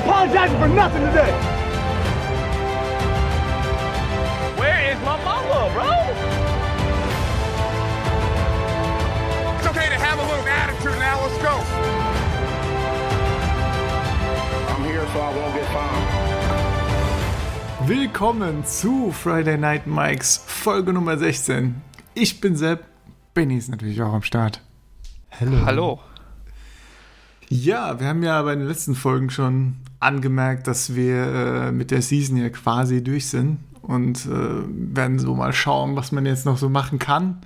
apologizing for nothing today. Where is my mama, bro? It's okay to have a little attitude now. Let's go. I'm here so I won't get fined. Willkommen zu Friday Night Mikes Folge Nummer 16. Ich bin Sepp, Benny ist natürlich auch am Start. Hallo. Hallo. Ja, wir haben ja bei den letzten Folgen schon angemerkt, dass wir äh, mit der Season ja quasi durch sind und äh, werden so mal schauen, was man jetzt noch so machen kann.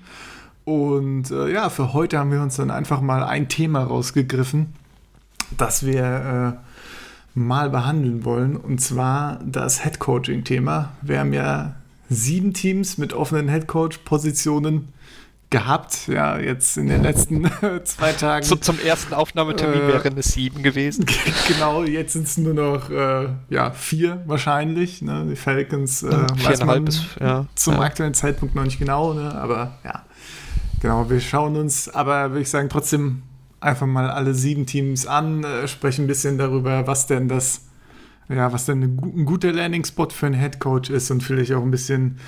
Und äh, ja, für heute haben wir uns dann einfach mal ein Thema rausgegriffen, das wir äh, mal behandeln wollen, und zwar das Headcoaching-Thema. Wir haben ja sieben Teams mit offenen Headcoach-Positionen gehabt. Ja, jetzt in den letzten zwei Tagen. So, zum ersten Aufnahmetermin äh, wären es sieben gewesen. Genau, jetzt sind es nur noch äh, ja, vier wahrscheinlich. Ne? Die Falcons äh, viereinhalb bis ja, zum ja. aktuellen Zeitpunkt noch nicht genau, ne? aber ja. Genau, wir schauen uns, aber würde ich sagen, trotzdem einfach mal alle sieben Teams an, äh, sprechen ein bisschen darüber, was denn das, ja, was denn ein guter Landing-Spot für einen Headcoach ist und vielleicht auch ein bisschen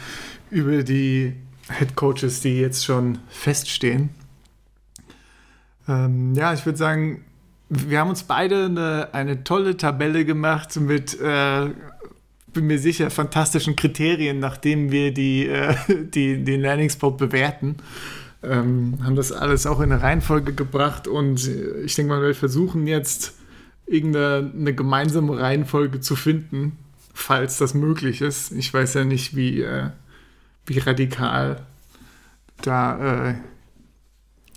über die Head Coaches, die jetzt schon feststehen. Ähm, ja, ich würde sagen, wir haben uns beide eine, eine tolle Tabelle gemacht mit, äh, bin mir sicher, fantastischen Kriterien, nachdem wir die, äh, die, den Landing-Spot bewerten. Ähm, haben das alles auch in eine Reihenfolge gebracht und ich denke mal, wir versuchen jetzt irgendeine gemeinsame Reihenfolge zu finden, falls das möglich ist. Ich weiß ja nicht, wie, äh, wie radikal da äh,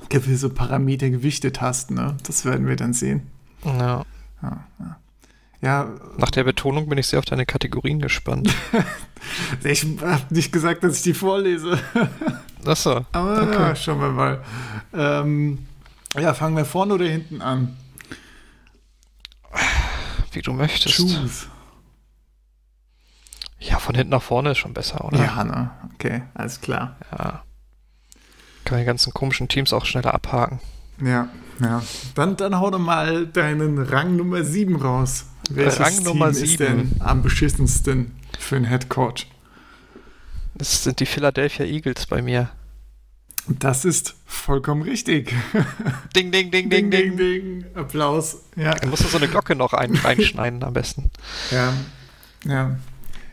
gewisse Parameter gewichtet hast. Ne? Das werden wir dann sehen. Ja. Ja, ja. ja. Nach der Betonung bin ich sehr auf deine Kategorien gespannt. ich habe nicht gesagt, dass ich die vorlese. Achso. Aber okay. ja, schauen wir mal. Ähm, ja, fangen wir vorne oder hinten an? Wie du möchtest. Choose. Ja, von hinten nach vorne ist schon besser, oder? Ja, ne? Okay, alles klar. Ja. Kann die ganzen komischen Teams auch schneller abhaken. Ja, ja. Dann, dann hau doch mal deinen Rang Nummer 7 raus. Welches Rang Team Nummer 7 ist denn am beschissensten für einen Head Coach? Das sind die Philadelphia Eagles bei mir. Das ist vollkommen richtig. Ding, ding, ding, ding, ding, ding. ding. Applaus. Ja. Da musst du so eine Glocke noch ein, reinschneiden am besten. Ja, ja.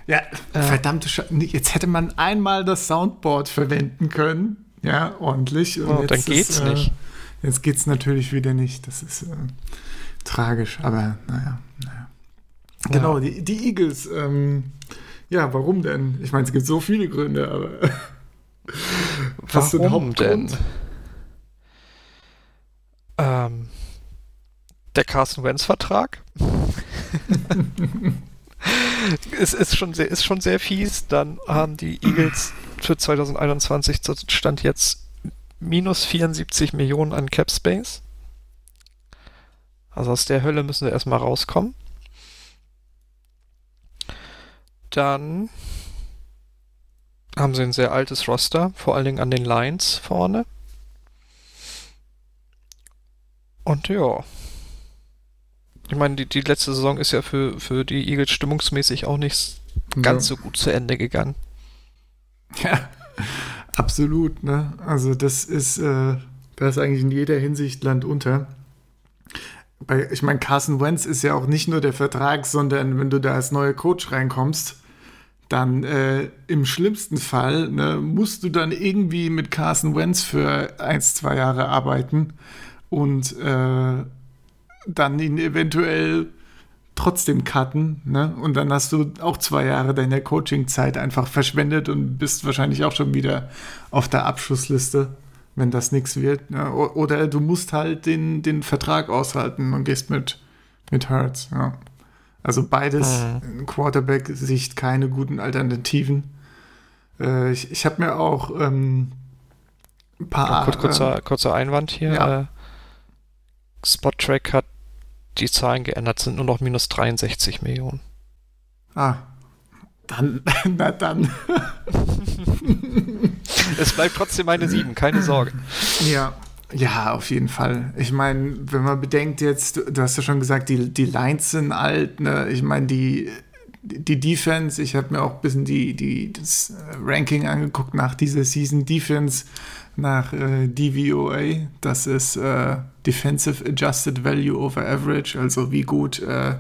Ja, äh. verdammte Sch Jetzt hätte man einmal das Soundboard verwenden können. Ja, ordentlich. Und oh, dann geht's ist, äh, nicht. Jetzt geht's natürlich wieder nicht. Das ist äh, tragisch, aber naja, naja. Genau, ja. die, die Eagles. Ähm, ja, warum denn? Ich meine, es gibt so viele Gründe, aber. Hast du warum denn? Ähm, der Carson Wentz-Vertrag. es ist schon, sehr, ist schon sehr fies. Dann haben die Eagles für 2021 stand jetzt minus 74 Millionen an Cap Space. Also aus der Hölle müssen sie erstmal rauskommen. Dann haben sie ein sehr altes Roster, vor allen Dingen an den Lines vorne. Und ja. Ich meine, die, die letzte Saison ist ja für, für die Eagles stimmungsmäßig auch nicht ganz ja. so gut zu Ende gegangen. Ja, absolut. Ne? Also das ist, äh, das ist eigentlich in jeder Hinsicht Land unter. Bei, ich meine, Carson Wentz ist ja auch nicht nur der Vertrag, sondern wenn du da als neuer Coach reinkommst, dann äh, im schlimmsten Fall ne, musst du dann irgendwie mit Carson Wentz für ein, zwei Jahre arbeiten und äh, dann ihn eventuell trotzdem cutten, ne? Und dann hast du auch zwei Jahre deiner Coaching-Zeit einfach verschwendet und bist wahrscheinlich auch schon wieder auf der Abschussliste, wenn das nichts wird. Ne? Oder du musst halt den, den Vertrag aushalten und gehst mit, mit Hurts, ja. Also beides, mhm. Quarterback-Sicht, keine guten Alternativen. Äh, ich ich habe mir auch ähm, ein paar. Ja, kurz, kurzer, kurzer Einwand hier. Ja. Äh, Spot-Track hat die Zahlen geändert, sind nur noch minus 63 Millionen. Ah, dann, na dann. es bleibt trotzdem meine 7, keine Sorge. Ja, Ja, auf jeden Fall. Ich meine, wenn man bedenkt jetzt, du hast ja schon gesagt, die, die Lines sind alt, ne? Ich meine, die, die Defense, ich habe mir auch ein bisschen die, die, das Ranking angeguckt nach dieser Season Defense, nach äh, DVOA. Das ist äh, Defensive Adjusted Value over Average, also wie gut äh,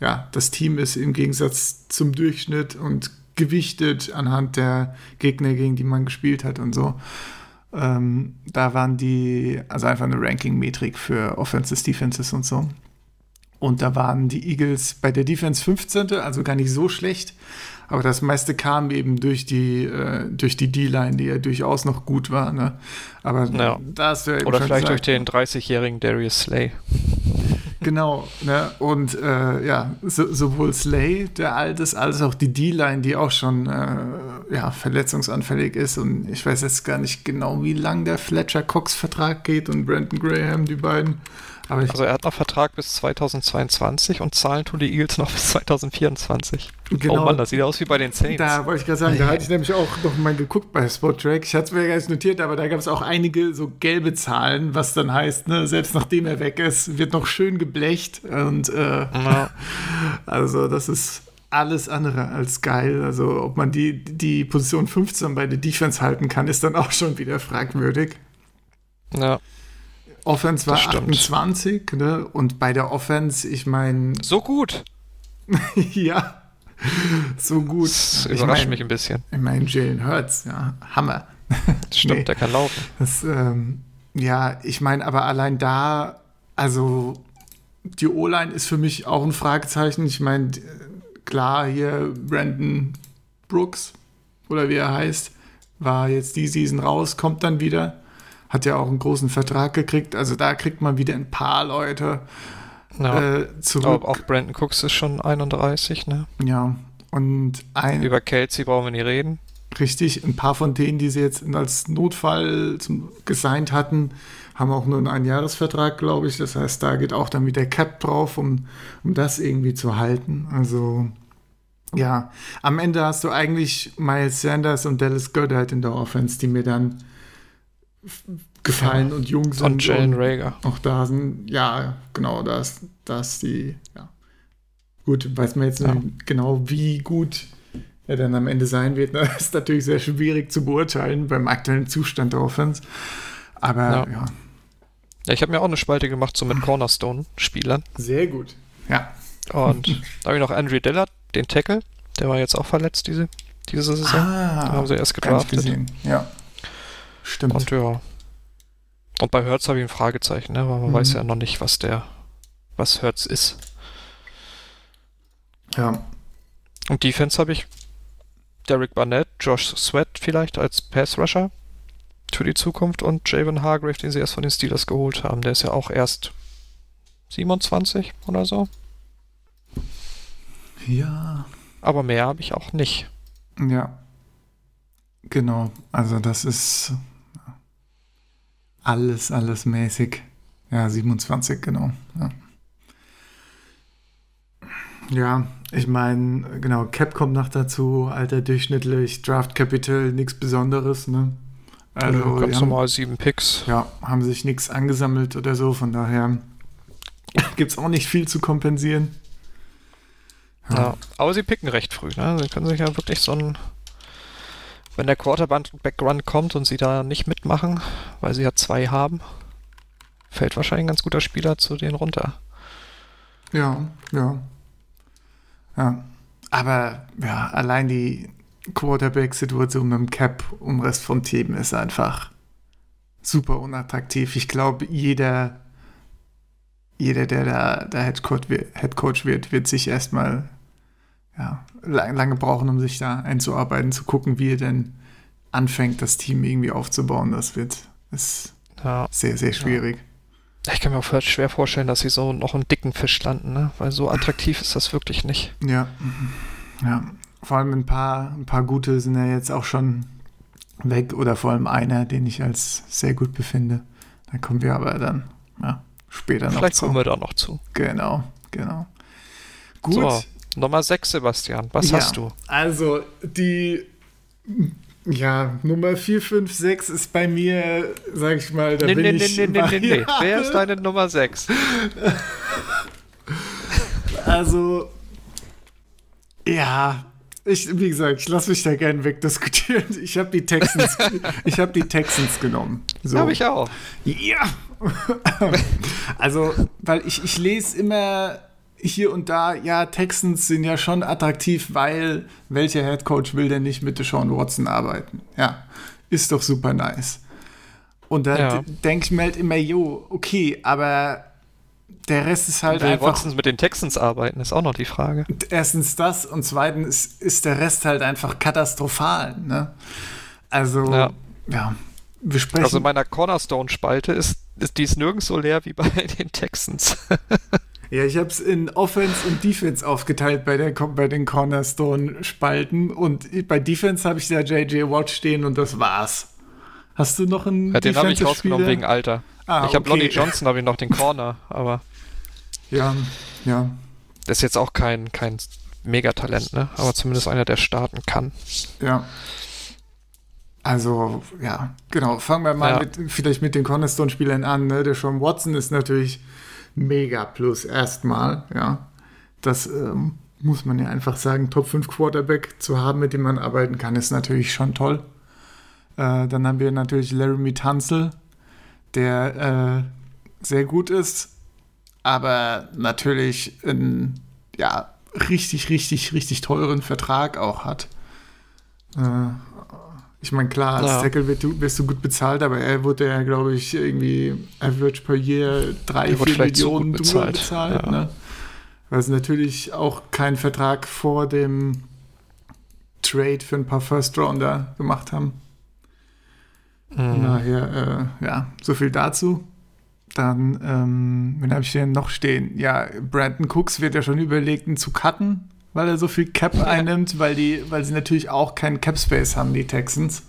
ja, das Team ist im Gegensatz zum Durchschnitt und gewichtet anhand der Gegner, gegen die man gespielt hat und so. Ähm, da waren die, also einfach eine Ranking-Metrik für Offenses, Defenses und so. Und da waren die Eagles bei der Defense 15., also gar nicht so schlecht. Aber das meiste kam eben durch die, äh, durch die D-Line, die ja durchaus noch gut war. Ne? Aber ja. da hast du ja eben Oder vielleicht gesagt, durch den 30-jährigen Darius Slay. Genau, ne? und äh, ja, so, sowohl Slay, der alt ist, als auch die D-Line, die auch schon äh, ja, verletzungsanfällig ist. Und ich weiß jetzt gar nicht genau, wie lang der Fletcher-Cox-Vertrag geht und Brandon Graham, die beiden. Also er hat noch Vertrag bis 2022 und zahlen tun die Eagles noch bis 2024. Genau. Oh Mann, das sieht aus wie bei den Saints. da wollte ich gerade sagen, da hatte ich nämlich auch noch mal geguckt bei Spottrack. Ich hatte es mir gar nicht notiert, aber da gab es auch einige so gelbe Zahlen, was dann heißt, ne, selbst nachdem er weg ist, wird noch schön geblecht. Und äh, Ja. Also, das ist alles andere als geil. Also, ob man die, die Position 15 bei der Defense halten kann, ist dann auch schon wieder fragwürdig. ja. Offense war Das stimmt. 28, ne? Und bei der Offense, ich meine, So gut. ja, so gut. Das Ich überrascht mein- mich ein bisschen. Ich meine, Jalen Hurts, ja, Hammer. Das stimmt, Nee. der kann laufen. Das, ähm, ja, ich meine, aber allein da, also die O-Line ist für mich auch ein Fragezeichen. Ich meine, klar, hier Brandon Brooks oder wie er heißt, war jetzt die Season raus, kommt dann wieder. Hat ja auch einen großen Vertrag gekriegt. Also da kriegt man wieder ein paar Leute Ja. äh, zurück. Aber auch Brandon Cooks ist schon 31, ne? Ja. Und ein, Über Kelsey brauchen wir nicht reden. Richtig, ein paar von denen, die sie jetzt als Notfall zum, gesigned hatten, haben auch nur einen Einjahresvertrag, glaube ich. Das heißt, da geht auch dann wieder Cap drauf, um, um das irgendwie zu halten. Also, ja, am Ende hast du eigentlich Miles Sanders und Dallas Goddard in der Offense, die mir dann gefallen und jung sind. Und Jalen Rager. Auch da sind, ja, genau, da ist, da ist die, ja. Gut, weiß man jetzt Ja. nicht genau, wie gut er dann am Ende sein wird. ne? ist natürlich sehr schwierig zu beurteilen beim aktuellen Zustand der Offense. Aber Ja. ja, Ja, ich habe mir auch eine Spalte gemacht, so mit Cornerstone-Spielern. sehr gut. Ja, Und da habe ich noch Andrew Dillard, den Tackle. Der war jetzt auch verletzt diese, diese Saison. ah, Den haben sie erst gedraftet. gesehen. Ja, stimmt. Und ja. Und bei Hertz habe ich ein Fragezeichen, ne? weil man Mhm. weiß ja noch nicht, was der, was Hertz ist. ja, Und Defense habe ich Derek Barnett, Josh Sweat vielleicht als Pass-Rusher für die Zukunft und Javon Hargrave, den sie erst von den Steelers geholt haben. Der ist ja auch erst 27 oder so. ja, Aber mehr habe ich auch nicht. ja. Genau, also das ist alles, alles mäßig. Ja, 27, genau. Ja. Ja, ich meine, genau, Cap kommt noch dazu, alter durchschnittlich, Draft Capital, nichts Besonderes, ne? Also, ganz haben, normal sieben Picks. ja, haben sich nichts angesammelt oder so, von daher gibt es auch nicht viel zu kompensieren. Ja. Aber sie picken recht früh. Ne? Sie können sich ja wirklich so ein. Wenn der Quarterback-Run kommt und sie da nicht mitmachen, weil sie ja zwei haben, fällt wahrscheinlich ein ganz guter Spieler zu denen runter. Ja, ja. Ja. Aber ja, allein die Quarterback-Situation mit dem Cap um Rest vom Team ist einfach super unattraktiv. Ich glaube, jeder, jeder, der da der Head wird, wird sich erstmal ja, lang, lange brauchen, um sich da einzuarbeiten, zu gucken, wie er denn anfängt, das Team irgendwie aufzubauen. Das wird ist Ja. sehr, sehr schwierig. Ich kann mir auch schwer vorstellen, dass sie so noch einen dicken Fisch landen, ne? weil so attraktiv ist das wirklich nicht. Ja, ja. Vor allem ein paar, ein paar gute sind ja jetzt auch schon weg oder vor allem einer, den ich als sehr gut befinde. Da kommen wir aber dann ja, später noch Vielleicht zu. kommen wir da noch zu. Genau, genau. Gut. So, Nummer 6, Sebastian. Was Ja, hast du? Also die Ja, Nummer 4, 5, 6 ist bei mir, sag ich mal, da Nee, bin nee, ich nee, nee, nee, nee. Wer ist deine Nummer 6? Also, ja, ich, wie gesagt, ich lasse mich da gerne wegdiskutieren. Ich habe die Texans, ich habe die Texans genommen. So. Habe ich auch. Ja. also, weil ich, ich lese immer hier und da, ja, Texans sind ja schon attraktiv, weil welcher Head Coach will denn nicht mit Deshaun Watson arbeiten? Ja, ist doch super nice. Und da Ja. denke ich mir halt immer, jo, okay, aber der Rest ist halt Will einfach Watson mit den Texans arbeiten, ist auch noch die Frage. erstens das und zweitens ist, ist der Rest halt einfach katastrophal. Ne? Also, ja. Ja. wir sprechen. Also in meiner Cornerstone-Spalte ist, ist die ist nirgends so leer wie bei den Texans. Ja, ich habe es in Offense und Defense aufgeteilt bei, der, bei den Cornerstone-Spalten und bei Defense habe ich da JJ Watt stehen und das war's. Hast du noch einen Ja, den habe ich rausgenommen wegen Alter. Ah, ich habe okay. Lonnie Johnson, habe ich noch den Corner, aber Ja, ja. das ist jetzt auch kein, kein Megatalent, ne? Aber zumindest einer, der starten kann. Ja. Also, ja, genau. Fangen wir mal Ja. mit, vielleicht mit den Cornerstone-Spielern an. Ne? Der Sean Watson ist natürlich mega plus erstmal, ja. Das ähm, muss man ja einfach sagen. Top 5 Quarterback zu haben, mit dem man arbeiten kann, ist natürlich schon toll. Äh, dann haben wir natürlich Laramie Tunzel, der äh, sehr gut ist, aber natürlich einen ja, richtig, richtig, richtig teuren Vertrag auch hat. Äh, ich meine, klar, als Ja. Tackle wirst du, wirst du gut bezahlt, aber er wurde ja, glaube ich, irgendwie average per year drei, Der wurde vier vielleicht zu Millionen gut drüber bezahlt, bezahlt. ja. Ne? Weil sie natürlich auch keinen Vertrag vor dem Trade für ein paar First Rounder gemacht haben. Mhm. daher, äh, ja, so viel dazu. Dann, ähm, wen habe ich denn noch stehen? Ja, Brandon Cooks wird ja schon überlegt, ihn zu cutten, weil er so viel Cap einnimmt, weil, die, weil sie natürlich auch keinen Cap Space haben, die Texans.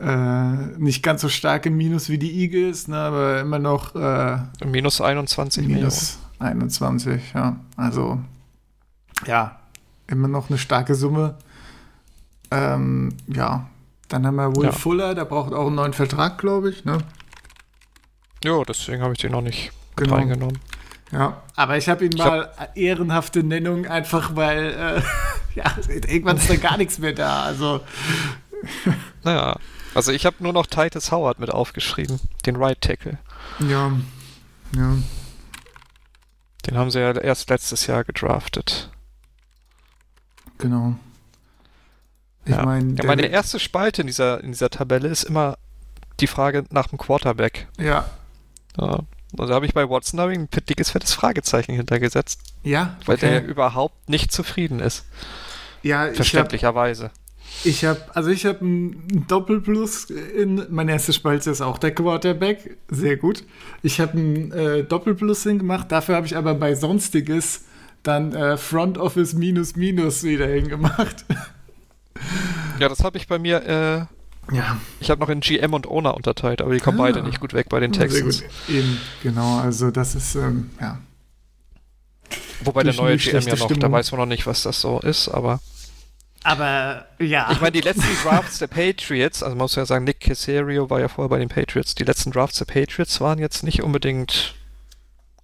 Äh, nicht ganz so stark im Minus wie die Eagles, ne, aber immer noch äh, Minus 21 minus 21, ja. Also, ja, immer noch eine starke Summe. Ähm, ja, dann haben wir Will Ja. Fuller, der braucht auch einen neuen Vertrag, glaube ich, ne? Millionen. Ja, deswegen habe ich den noch nicht Genau. reingenommen. Ja, aber ich habe ihn mal ehrenhafte Nennung, einfach weil, äh, ja, irgendwann ist da gar nichts mehr da. Also, Naja, also ich habe nur noch Titus Howard mit aufgeschrieben, den Right Tackle. ja, ja, Den haben sie ja erst letztes Jahr gedraftet. genau. Ich ja. meine, ja, meine erste Spalte in dieser, in dieser Tabelle ist immer die Frage nach dem Quarterback. ja, Ja. Und da habe ich bei Watson hab ich ein dickes, fettes Fragezeichen hintergesetzt, ja, weil okay. der überhaupt nicht zufrieden ist. ja, Verständlicherweise. Ich habe, also ich habe ein Doppelplus in, meine erste Spalte ist auch der Quarterback, sehr gut. Ich habe ein äh, Doppelplus hingemacht, dafür habe ich aber bei Sonstiges dann äh, Front Office minus minus wieder hingemacht. Ja, das habe ich bei mir, äh, Ja, ich habe noch in GM und Owner unterteilt, aber die kommen Ah. beide nicht gut weg bei den sehr Texans. gut. Eben, genau, also das ist, ähm, ja. Wobei der Durch neue nicht GM ja noch, da Stimmung. weiß man noch nicht, was das so ist, aber Aber, ja. ich meine, die letzten Drafts der Patriots, also man muss ja sagen, Nick Casario war ja vorher bei den Patriots, die letzten Drafts der Patriots waren jetzt nicht unbedingt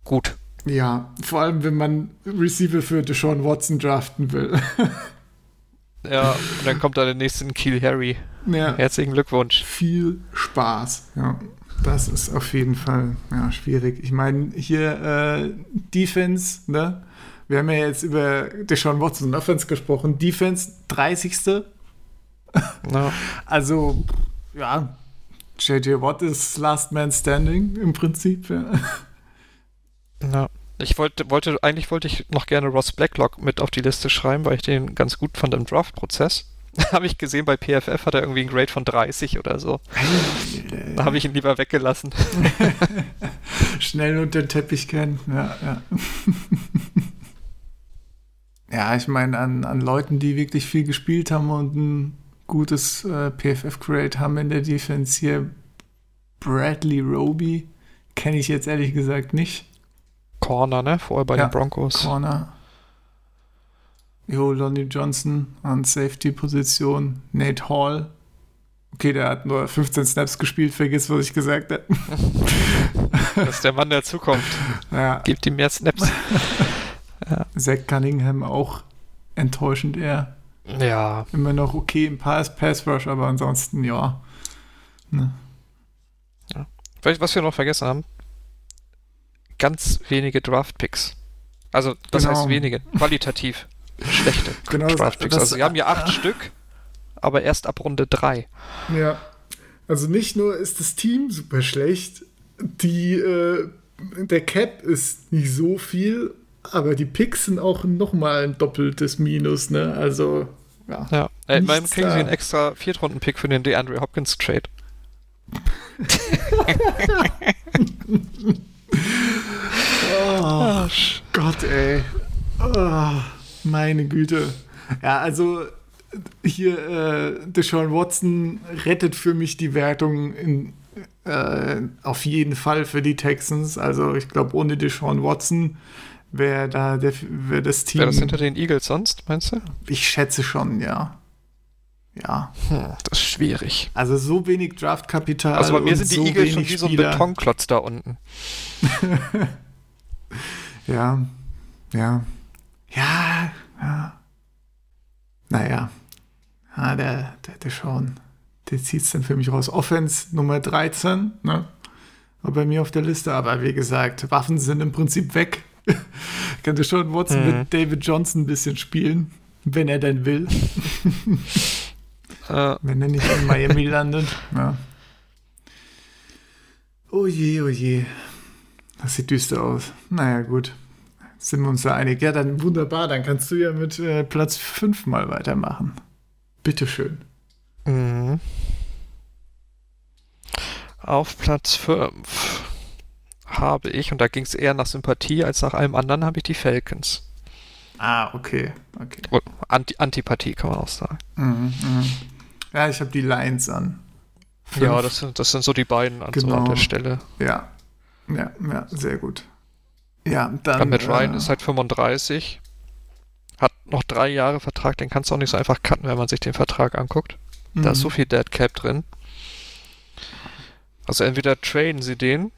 gut. ja, vor allem, wenn man Receiver für Deshaun Watson draften will. Ja, und dann kommt da der nächste in Kiel Harry. ja. Herzlichen Glückwunsch. viel Spaß. Ja, das ist auf jeden Fall ja, schwierig. Ich meine, hier äh, Defense, ne? Wir haben ja jetzt über Deshaun Watson und Offense gesprochen. Defense 30. Ja. Also, ja, JJ Watt ist Last Man Standing im Prinzip. Ja. Ja. Ich wollte, wollte, eigentlich wollte ich noch gerne Ross Blacklock mit auf die Liste schreiben, weil ich den ganz gut fand im Draft-Prozess. habe ich gesehen, bei PFF hat er irgendwie einen Grade von 30 oder so. Da habe ich ihn lieber weggelassen. Schnell unter den Teppich kennen. Ja, ja. ja, ich meine, an, an Leuten, die wirklich viel gespielt haben und ein gutes äh, PFF-Grade haben in der Defense hier, Bradley Roby, kenne ich jetzt ehrlich gesagt nicht. Corner, ne? Vorher bei Ja, den Broncos. Corner. Jo, Lonnie Johnson an Safety-Position. Nate Hall. Okay, der hat nur 15 Snaps gespielt, vergiss, was ich gesagt habe. Das ist der Mann der Zukunft. ja, Gebt ihm mehr Snaps. Zach Cunningham auch enttäuschend eher. Ja, Immer noch okay im Pass, Pass Rush, aber ansonsten ja. Ne? Vielleicht, was wir noch vergessen haben, ganz wenige Draft-Picks. Also, das Genau. heißt wenige, qualitativ schlechte Genau, Draft-Picks. Also, wir haben ja acht Stück, aber erst ab Runde drei. Ja. Also nicht nur ist das Team super schlecht, die, äh, der Cap ist nicht so viel, aber die Picks sind auch nochmal ein doppeltes Minus, ne? Also, ja. Ja, äh, kriegen sie einen extra Viertrunden-Pick für den DeAndre Hopkins-Trade. Oh, Gott, ey. Oh, meine Güte. Ja, also hier äh, Deshaun Watson rettet für mich die Wertung in, äh, auf jeden Fall für die Texans. Also ich glaube, ohne Deshaun Watson wäre da der, wär das Team. Wäre das hinter den Eagles sonst, meinst du? ich schätze schon, ja. Ja. Hm, das ist schwierig. Also so wenig Draftkapital. Also bei mir sind die so Eagles schon wie so ein. Betonklotz da unten. Ja, ja. Ja, ja. Naja. Ja, der, der, der Sean, der zieht es dann für mich raus. Offense Nummer 13, ne? War bei mir auf der Liste, aber wie gesagt, Waffen sind im Prinzip weg. Könnte schon Watson Mhm. mit David Johnson ein bisschen spielen, wenn er denn will. Äh, Wenn er nicht in Miami landet. Ja. Oh je, oh je. Das sieht düster aus. Naja, gut. Sind wir uns da einig? Ja, dann wunderbar. Dann kannst du ja mit äh, Platz 5 mal weitermachen. Bitteschön. Mhm. Auf Platz 5 habe ich, und da ging es eher nach Sympathie als nach allem anderen, habe ich die Falcons. Ah, okay. okay. Anti Antipathie kann man auch sagen. Mhm, mhm. Ja, ich habe die Lions an. Fünf. Ja, das sind, das sind so die beiden an, so Genau. an der Stelle. Ja. Ja, ja, sehr gut. Ja, dann. Dann Matt Ryan äh, ist halt 35, hat noch drei Jahre Vertrag, den kannst du auch nicht so einfach cutten, wenn man sich den Vertrag anguckt. Da ist mhm. so viel Dead Cap drin. Also entweder traden sie den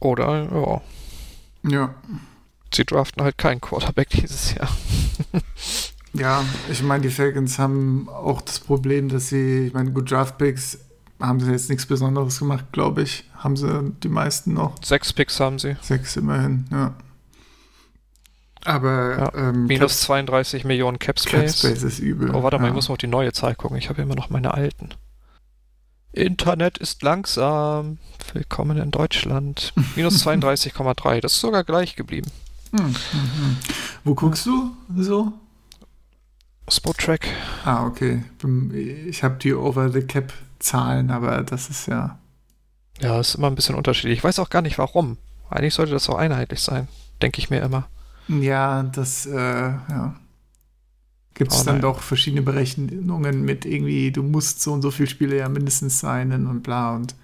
oder ja, Ja. sie draften halt keinen Quarterback dieses Jahr. Ja, ich meine, die Falcons haben auch das Problem, dass sie, ich meine, gut, Draftpicks haben sie jetzt nichts Besonderes gemacht, glaube ich. Haben sie die meisten noch. Sechs Picks haben sie. Sechs immerhin, ja. Aber Ja, ähm, Minus Cap- 32 Millionen Cap Space. Capspace ist übel. Oh, warte mal, ja. ich muss mal auf die neue Zahl gucken. Ich habe immer noch meine alten. Internet ist langsam. Willkommen in Deutschland. Minus 32,3. Das ist sogar gleich geblieben. Hm, hm, hm. Wo guckst du so? Spottrack. Ah, okay. Ich habe die Over-the-Cap-Zahlen, aber das ist ja. Ja, ist immer ein bisschen unterschiedlich. Ich weiß auch gar nicht warum. Eigentlich sollte das auch einheitlich sein. Denke ich mir immer. Ja, das, äh, ja. Gibt es Oh, dann doch verschiedene Berechnungen mit irgendwie, du musst so und so viele Spiele ja mindestens sein und bla und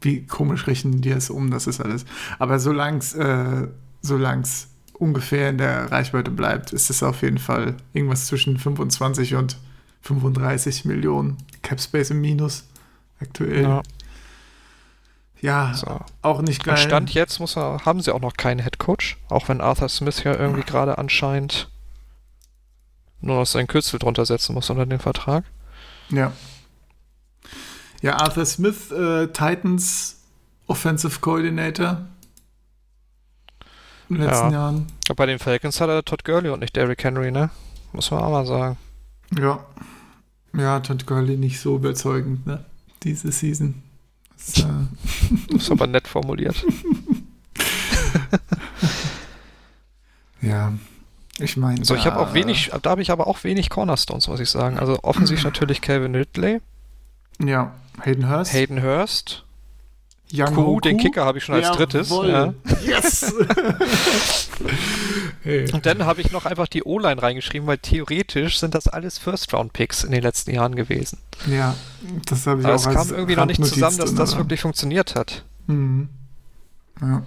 wie komisch rechnen die das um, das ist alles. Aber solange es äh, solang's ungefähr in der Reichweite bleibt, ist es auf jeden Fall irgendwas zwischen 25 und 35 Millionen Capspace im Minus aktuell. Ja, Ja, so. auch nicht geil. Und Stand jetzt muss er, haben sie auch noch keinen Headcoach. Auch wenn Arthur Smith ja irgendwie gerade anscheinend nur noch sein Kürzel drunter setzen muss unter den Vertrag. Ja. Ja, Arthur Smith, äh, Titans Offensive Coordinator. In den letzten Ja. Jahren. Bei den Falcons hat er Todd Gurley und nicht Derrick Henry, ne? Muss man auch mal sagen. Ja. Ja, Todd Gurley nicht so überzeugend, ne? Diese Season. Das, äh, Das ist aber nett formuliert. ja. Ich meine. So, ich habe da- auch wenig, da habe ich aber auch wenig Cornerstones, muss ich sagen. Also offensiv natürlich Calvin Ridley, Ja. Hayden Hurst. Hayden Hurst, Young Kuh, den Kicker habe ich schon als drittes. Jawohl. Ja. Yes! hey. Und dann habe ich noch einfach die O-Line reingeschrieben, weil theoretisch sind das alles First-Round-Picks in den letzten Jahren gewesen. Ja, das habe ich Aber auch es kam irgendwie noch nicht Randnotiz zusammen, dass das wirklich funktioniert hat. Mhm. Ja.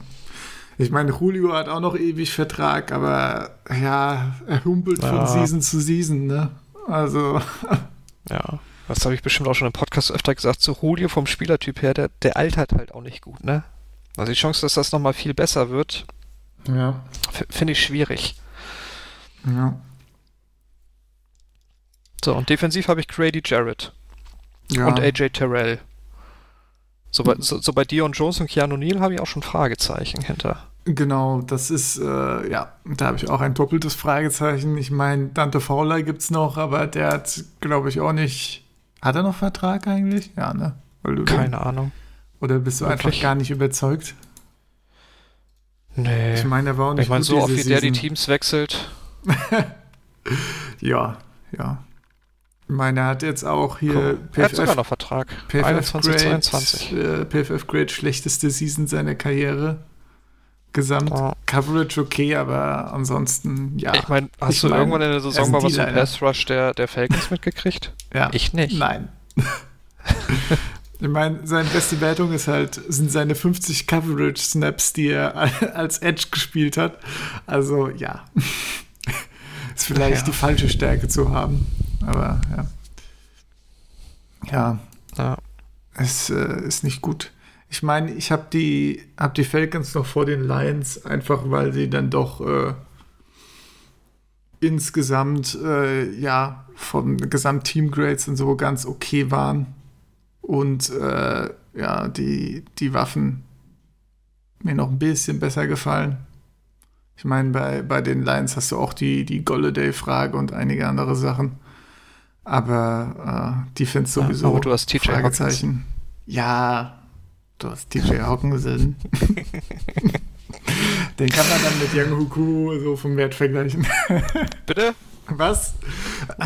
Ich meine, Julio hat auch noch ewig Vertrag, aber ja, er humpelt ja. von Season zu Season, ne? Also. Ja, das habe ich bestimmt auch schon im Podcast öfter gesagt. So Julio vom Spielertyp her, der, der altert halt auch nicht gut, ne? Also die Chance, dass das nochmal viel besser wird, ja. finde ich schwierig. Ja. So, und defensiv habe ich Grady Jarrett. Ja. Und AJ Terrell. So bei, so, so bei Dion Jones und Keanu Neal habe ich auch schon Fragezeichen hinter. Genau, das ist, äh, ja, da habe ich auch ein doppeltes Fragezeichen. Ich meine, Dante Fowler gibt es noch, aber der hat, glaube ich, auch nicht. Hat er noch Vertrag eigentlich? Ja, ne? Keine Ahnung. Oder bist du Wirklich? einfach gar nicht überzeugt? Nee. Ich meine, er war auch nicht Ich meine, so oft wie der die Teams wechselt. ja, ja. Ich meine, er hat jetzt auch hier cool. PFF, er hat sogar noch Vertrag. PFF 21, Grade, 22. Äh, PFF Grade schlechteste Season seiner Karriere. Gesamt oh. Coverage okay, aber ansonsten, ja. Ich meine, hast ich du mein, irgendwann in der Saison mal was zum Pass Rush der, der Falcons mitgekriegt? Ja. Ich nicht. Nein. ich meine, seine beste Wertung ist halt, sind seine 50 Coverage Snaps, die er als Edge gespielt hat. Also, ja. ist vielleicht ja. die falsche Stärke zu haben. Aber ja. Ja. ja. Es äh, ist nicht gut. Ich meine, ich habe die, hab die Falcons noch vor den Lions, einfach weil sie dann doch äh, insgesamt, äh, ja, von Gesamt-Team-Grades und so ganz okay waren. Und äh, ja, die, die Waffen mir noch ein bisschen besser gefallen. Ich meine, bei, bei den Lions hast du auch die, die Golladay-Frage und einige andere Sachen. Aber äh, Defense sowieso. Ja, aber du hast TJ Fragezeichen. Hawkins. Ja, du hast TJ Hawkinson. Den kann man dann mit Young Huku so vom Wert vergleichen. Bitte? Was?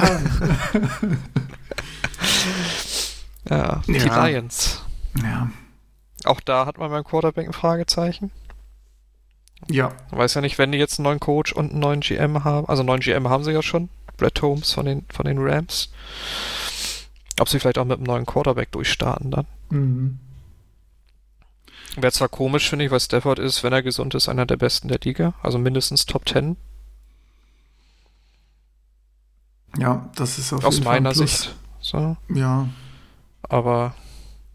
ja, die ja. Lions. Ja. Auch da hat man beim Quarterback ein Fragezeichen. Ja. Weiß ja nicht, wenn die jetzt einen neuen Coach und einen neuen GM haben, also einen neuen GM haben sie ja schon, Brett Holmes von den, von den Rams. Ob sie vielleicht auch mit einem neuen Quarterback durchstarten dann. Mhm. Wäre zwar komisch, finde ich, weil Stafford ist, wenn er gesund ist, einer der besten der Liga, also mindestens Top 10. Ja, das ist auf Aus jeden meiner Fall Sicht. So. Ja. Aber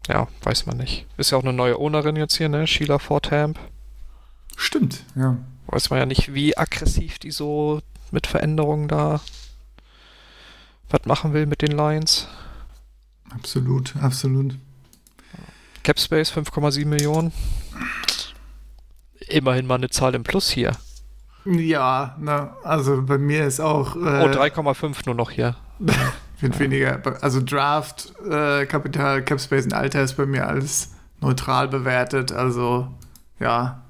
ja, weiß man nicht. Ist ja auch eine neue Ownerin jetzt hier, ne? Sheila Fortamp. Stimmt, ja. Weiß man ja nicht, wie aggressiv die so mit Veränderungen da was machen will mit den Lions. Absolut, absolut. Capspace 5,7 Millionen. Immerhin mal eine Zahl im Plus hier. Ja, na, also bei mir ist auch. Äh, oh, 3,5 nur noch hier. Wird ja. weniger. Also Draft, äh, Kapital, Capspace und Alter ist bei mir alles neutral bewertet. Also ja,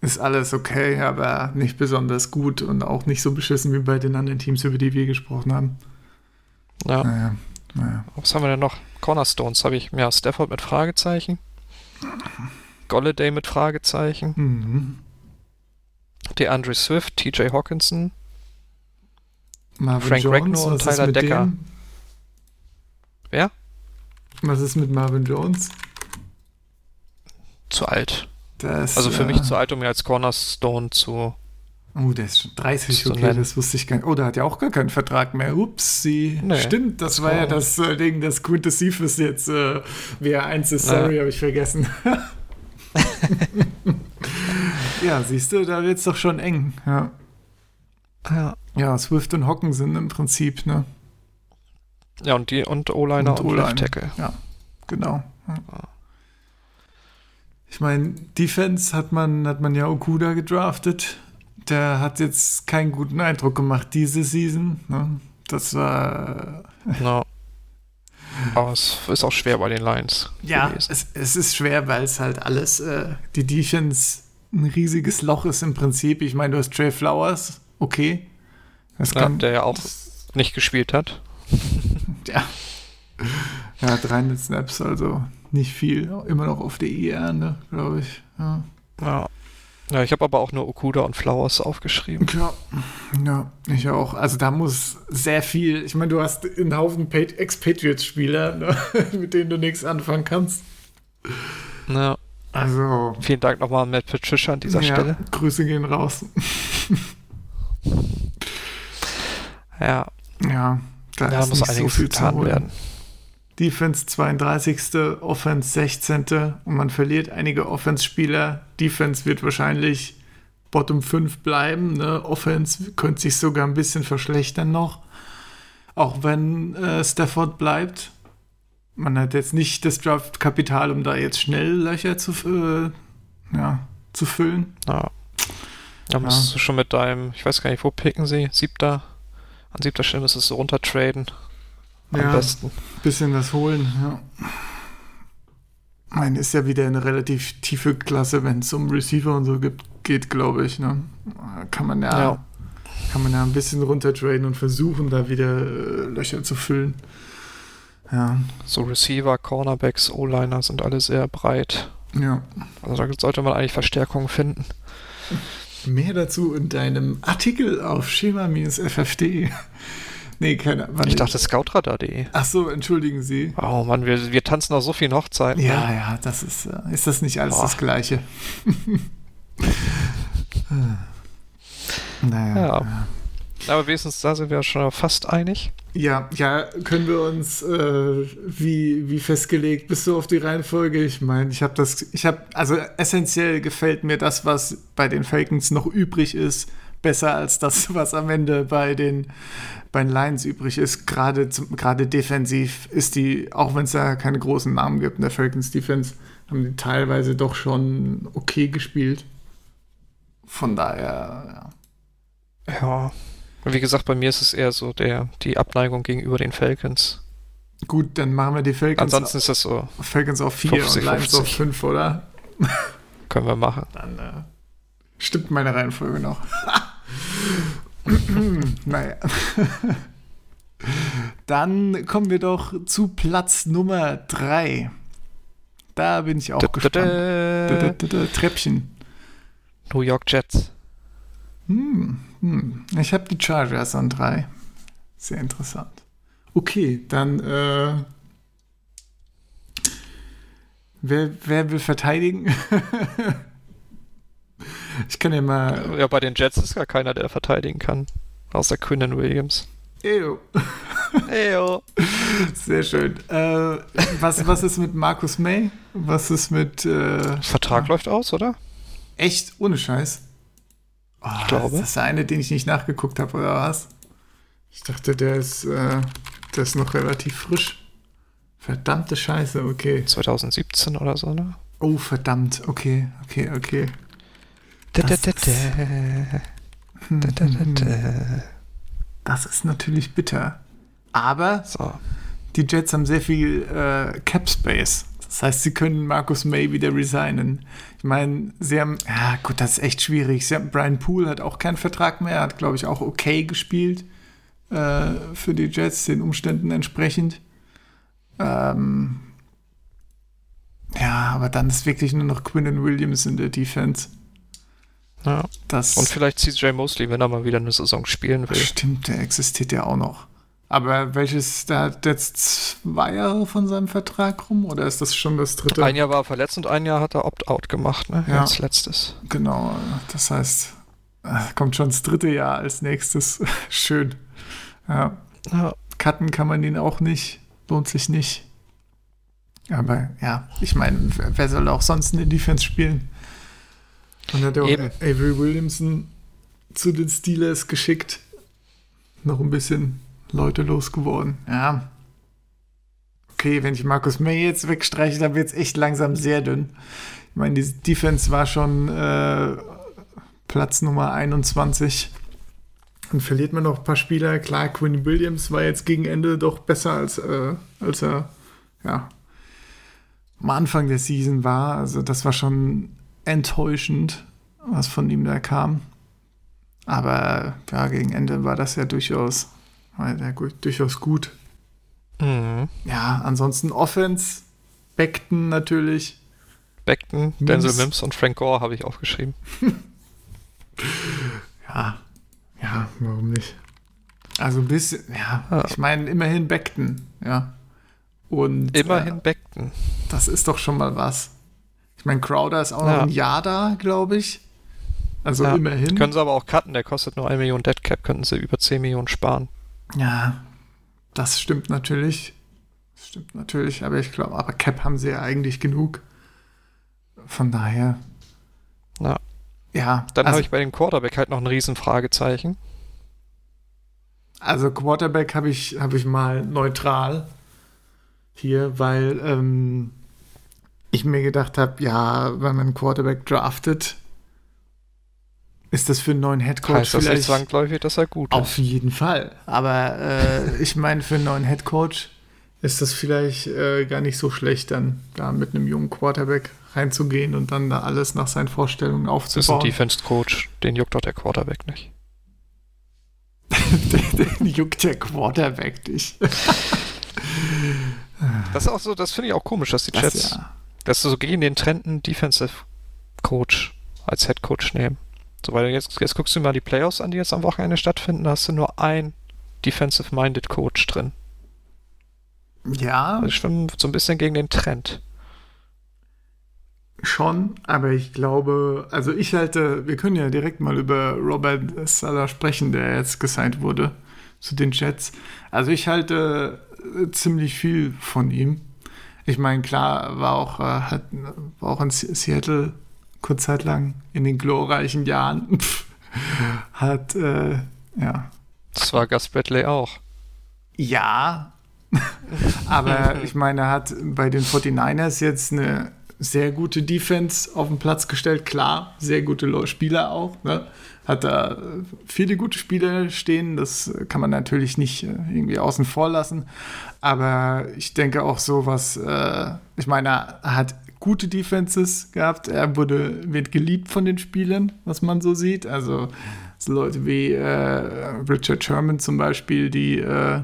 ist alles okay, aber nicht besonders gut und auch nicht so beschissen wie bei den anderen Teams, über die wir gesprochen haben. Ja. Naja, naja. Was haben wir denn noch? Cornerstones habe ich. Ja, Stafford mit Fragezeichen. Golladay mit Fragezeichen. Mhm. DeAndre Swift, TJ Hawkinson. Marvin Frank Jones, Regno und Tyler Decker. Dem? Wer? Was ist mit Marvin Jones? Zu alt. Das, also für äh, mich zu alt, um mir als Cornerstone zu. Oh, der ist schon 30, zu okay, nennen. das wusste ich gar nicht. Oh, der hat ja auch gar keinen Vertrag mehr. Ups, sie. Nee, Stimmt, das, das war war- ja das äh, Ding, das Quintus Cephas jetzt äh, WR1 ist. Sorry, habe ich vergessen. ja, siehst du, da wird's doch schon eng. Ja. Ja. ja, Swift und Hocken sind im Prinzip, ne? Ja, und die und O-Liner und, O-Line. Left Tackle. Ja, genau. Ja. Ich meine, Defense hat man, hat man ja Okuda gedraftet. Der hat jetzt keinen guten Eindruck gemacht diese Season. Ne? Das war. Ja. Aber es ist auch schwer bei den Lions. Ja, es, es ist schwer, weil es halt alles, äh, die Defense ein riesiges Loch ist im Prinzip. Ich meine, du hast Trey Flowers, okay. Das Ja, kann, der ja auch nicht gespielt hat. ja. Ja, 300 Snaps, also nicht viel. Immer noch auf der IR, ne, glaube ich. Ja. Ja. Ja, ich habe aber auch nur Okuda und Flowers aufgeschrieben. Ja, ja, ich auch. Also da muss sehr viel. Ich meine, du hast einen Haufen Pa- Ex-Patriots-Spieler, ne, mit denen du nichts anfangen kannst. Ja. Also, Vielen Dank nochmal an Matt Patricia an dieser ja, Stelle. Grüße gehen raus. Ja, Ja, da ist muss so einiges getan werden. Defense 32. Offense 16. Und man verliert einige Offense-Spieler. Defense wird wahrscheinlich Bottom 5 bleiben. Ne? Offense könnte sich sogar ein bisschen verschlechtern noch. Auch wenn äh, Stafford bleibt. Man hat jetzt nicht das Draft-Kapital, um da jetzt schnell Löcher zu, äh, ja, zu füllen. Ja. Da musst du schon mit deinem, ich weiß gar nicht, wo picken sie? Siebter? An siebter Stelle müsstest du runtertraden. Am Ja. besten. bisschen was holen, ja. Meine ist ja wieder eine relativ tiefe Klasse, wenn es um Receiver und so gibt, geht, glaube ich. Ne? Kann man ja, Ja. kann man ja ein bisschen runtertraden und versuchen, da wieder äh, Löcher zu füllen. Ja, So Receiver, Cornerbacks, O-Liner sind alle sehr breit. ja. Also da sollte man eigentlich Verstärkungen finden. Mehr dazu in deinem Artikel auf schema-ffd. Nee, keine Ahnung. Ich dachte Scoutradar.de. Ach so, entschuldigen Sie. Oh Mann, wir, wir tanzen auf so vielen Hochzeiten. Ja, ne? ja, das ist, äh, ist das nicht alles Boah. das Gleiche? naja. Ja. Aber wenigstens da sind wir schon fast einig. Ja, ja, können wir uns äh, wie, wie festgelegt, bist du auf die Reihenfolge? Ich meine, ich habe das, ich habe, also essentiell gefällt mir das, was bei den Falcons noch übrig ist, besser als das, was am Ende bei den, bei den Lions übrig ist. Gerade, gerade defensiv ist die, auch wenn es da keine großen Namen gibt in der Falcons Defense, haben die teilweise doch schon okay gespielt. Von daher, ja. Ja. Und wie gesagt, bei mir ist es eher so der, die Abneigung gegenüber den Falcons. Gut, dann machen wir die Falcons, Ansonsten ist das so, Falcons auf 4 und 50, Lions auf 50. 5, oder? können wir machen. Dann äh, stimmt meine Reihenfolge noch. naja. Dann kommen wir doch zu Platz Nummer 3. Da bin ich auch Da, gespannt. Da, da, Treppchen. New York Jets. Hm, hm. Ich habe die Chargers an 3. Sehr interessant. Okay, dann äh, wer, wer will verteidigen? ich kann ja mal Ja, bei den Jets ist gar keiner, der verteidigen kann. Außer Quinnen Williams. Ew. Eyo. Sehr schön. Äh, was, was ist mit Markus May? Was ist mit äh, Vertrag läuft aus, oder? echt ohne Scheiß? Oh, Ich glaube. Ist das der eine, den ich nicht nachgeguckt habe, oder was? Ich dachte, der ist, äh, der ist noch relativ frisch. Verdammte Scheiße, okay. 2017 oder so, ne? Oh, verdammt, okay, okay, okay. Da, da, Das da, ist- natürlich bitter. Aber So. die Jets haben sehr viel äh, Cap Space. Das heißt, sie können Markus May wieder resignen. Ich meine, sie haben, ja gut, das ist echt schwierig. Haben, Brian Poole hat auch keinen Vertrag mehr, hat glaube ich auch okay gespielt äh, für die Jets, den Umständen entsprechend. Ähm, ja, aber dann ist wirklich nur noch Quinnen Williams in der Defense. Ja. Das Und vielleicht CJ Mosley, wenn er mal wieder eine Saison spielen will. Stimmt, der existiert ja auch noch. Aber welches, der hat jetzt zwei Jahre von seinem Vertrag rum oder ist das schon das dritte? Ein Jahr war er verletzt und ein Jahr hat er Opt-out gemacht, ne? Ja. Als letztes. Genau, das heißt, äh, kommt schon das dritte Jahr als nächstes. Schön. Ja, Ja. cutten kann man ihn auch nicht, lohnt sich nicht. Aber ja, ich meine, wer wer soll auch sonst in der Defense spielen? Und hat ja auch Eben. Avery Williamson zu den Steelers geschickt. Noch ein bisschen Leute losgeworden. Ja. Okay, wenn ich Markus May jetzt wegstreiche, dann wird es echt langsam sehr dünn. Ich meine, die Defense war schon äh, Platz Nummer 21. Dann verliert man noch ein paar Spieler. Klar, Quinn Williams war jetzt gegen Ende doch besser, als, äh, als er ja, am Anfang der Season war. Also das war schon enttäuschend, was von ihm da kam. Aber ja, gegen Ende war das ja durchaus, war ja gut, durchaus gut. Mhm. Ja, ansonsten Offense, Beckton natürlich. Beckton, Denzel Mims. Mims und Frank Gore habe ich aufgeschrieben. Ja, ja, warum nicht? Also ein bisschen, ja, Ja. ich meine immerhin Beckton, ja. Und Immerhin Äh, Beckton. das ist doch schon mal was. Ich meine, Crowder ist auch Ja. noch ein Jahr da, glaube ich. Also Ja. immerhin. Können sie aber auch cutten, der kostet nur 1 Million Deadcap, könnten sie über 10 Millionen sparen. Ja, das stimmt natürlich. Das stimmt natürlich, aber ich glaube, aber Cap haben sie ja eigentlich genug. Von daher, Ja. ja. Dann also, habe ich bei dem Quarterback halt noch ein Riesenfragezeichen. also Quarterback habe ich, hab ich mal neutral hier, weil ähm, ich mir gedacht habe, ja, wenn man einen Quarterback draftet, ist das für einen neuen Headcoach heißt das nicht vielleicht zwangsläufig, dass er gut Auf ist. jeden Fall. Aber äh, ich meine, für einen neuen Headcoach ist das vielleicht äh, gar nicht so schlecht, dann da mit einem jungen Quarterback reinzugehen und dann da alles nach seinen Vorstellungen Das ist ein aufzubauen. Defense-Coach, den juckt doch der Quarterback nicht. Den juckt der Quarterback nicht. Das ist auch so, das finde ich auch komisch, dass die Das Jets, ja. Dass sie so gegen den Trend einen Defensive-Coach als Head-Coach nehmen. So, weil jetzt, jetzt guckst du mal die Playoffs an, die jetzt am Wochenende stattfinden, da hast du nur ein Defensive-Minded Coach drin. Ja, Das ist schon so ein bisschen gegen den Trend. schon, aber ich glaube, also ich halte, wir können ja direkt mal über Robert Sala sprechen, der jetzt gesigned wurde zu den Jets. Also ich halte äh, ziemlich viel von ihm. Ich meine, klar, war auch, äh, hat, war auch in Se- Seattle kurz Zeit lang in den glorreichen Jahren. hat, äh, ja. Das war Gus Bradley auch. Ja, aber ich meine, er hat bei den 49ers jetzt eine sehr gute Defense auf den Platz gestellt. Klar, sehr gute Spieler auch. Ne? Hat da viele gute Spieler stehen. Das kann man natürlich nicht äh, irgendwie außen vor lassen. Aber ich denke auch so, was, äh, ich meine, er hat gute Defenses gehabt. Er wurde, wird geliebt von den Spielern, was man so sieht. Also so Leute wie äh, Richard Sherman zum Beispiel, die äh,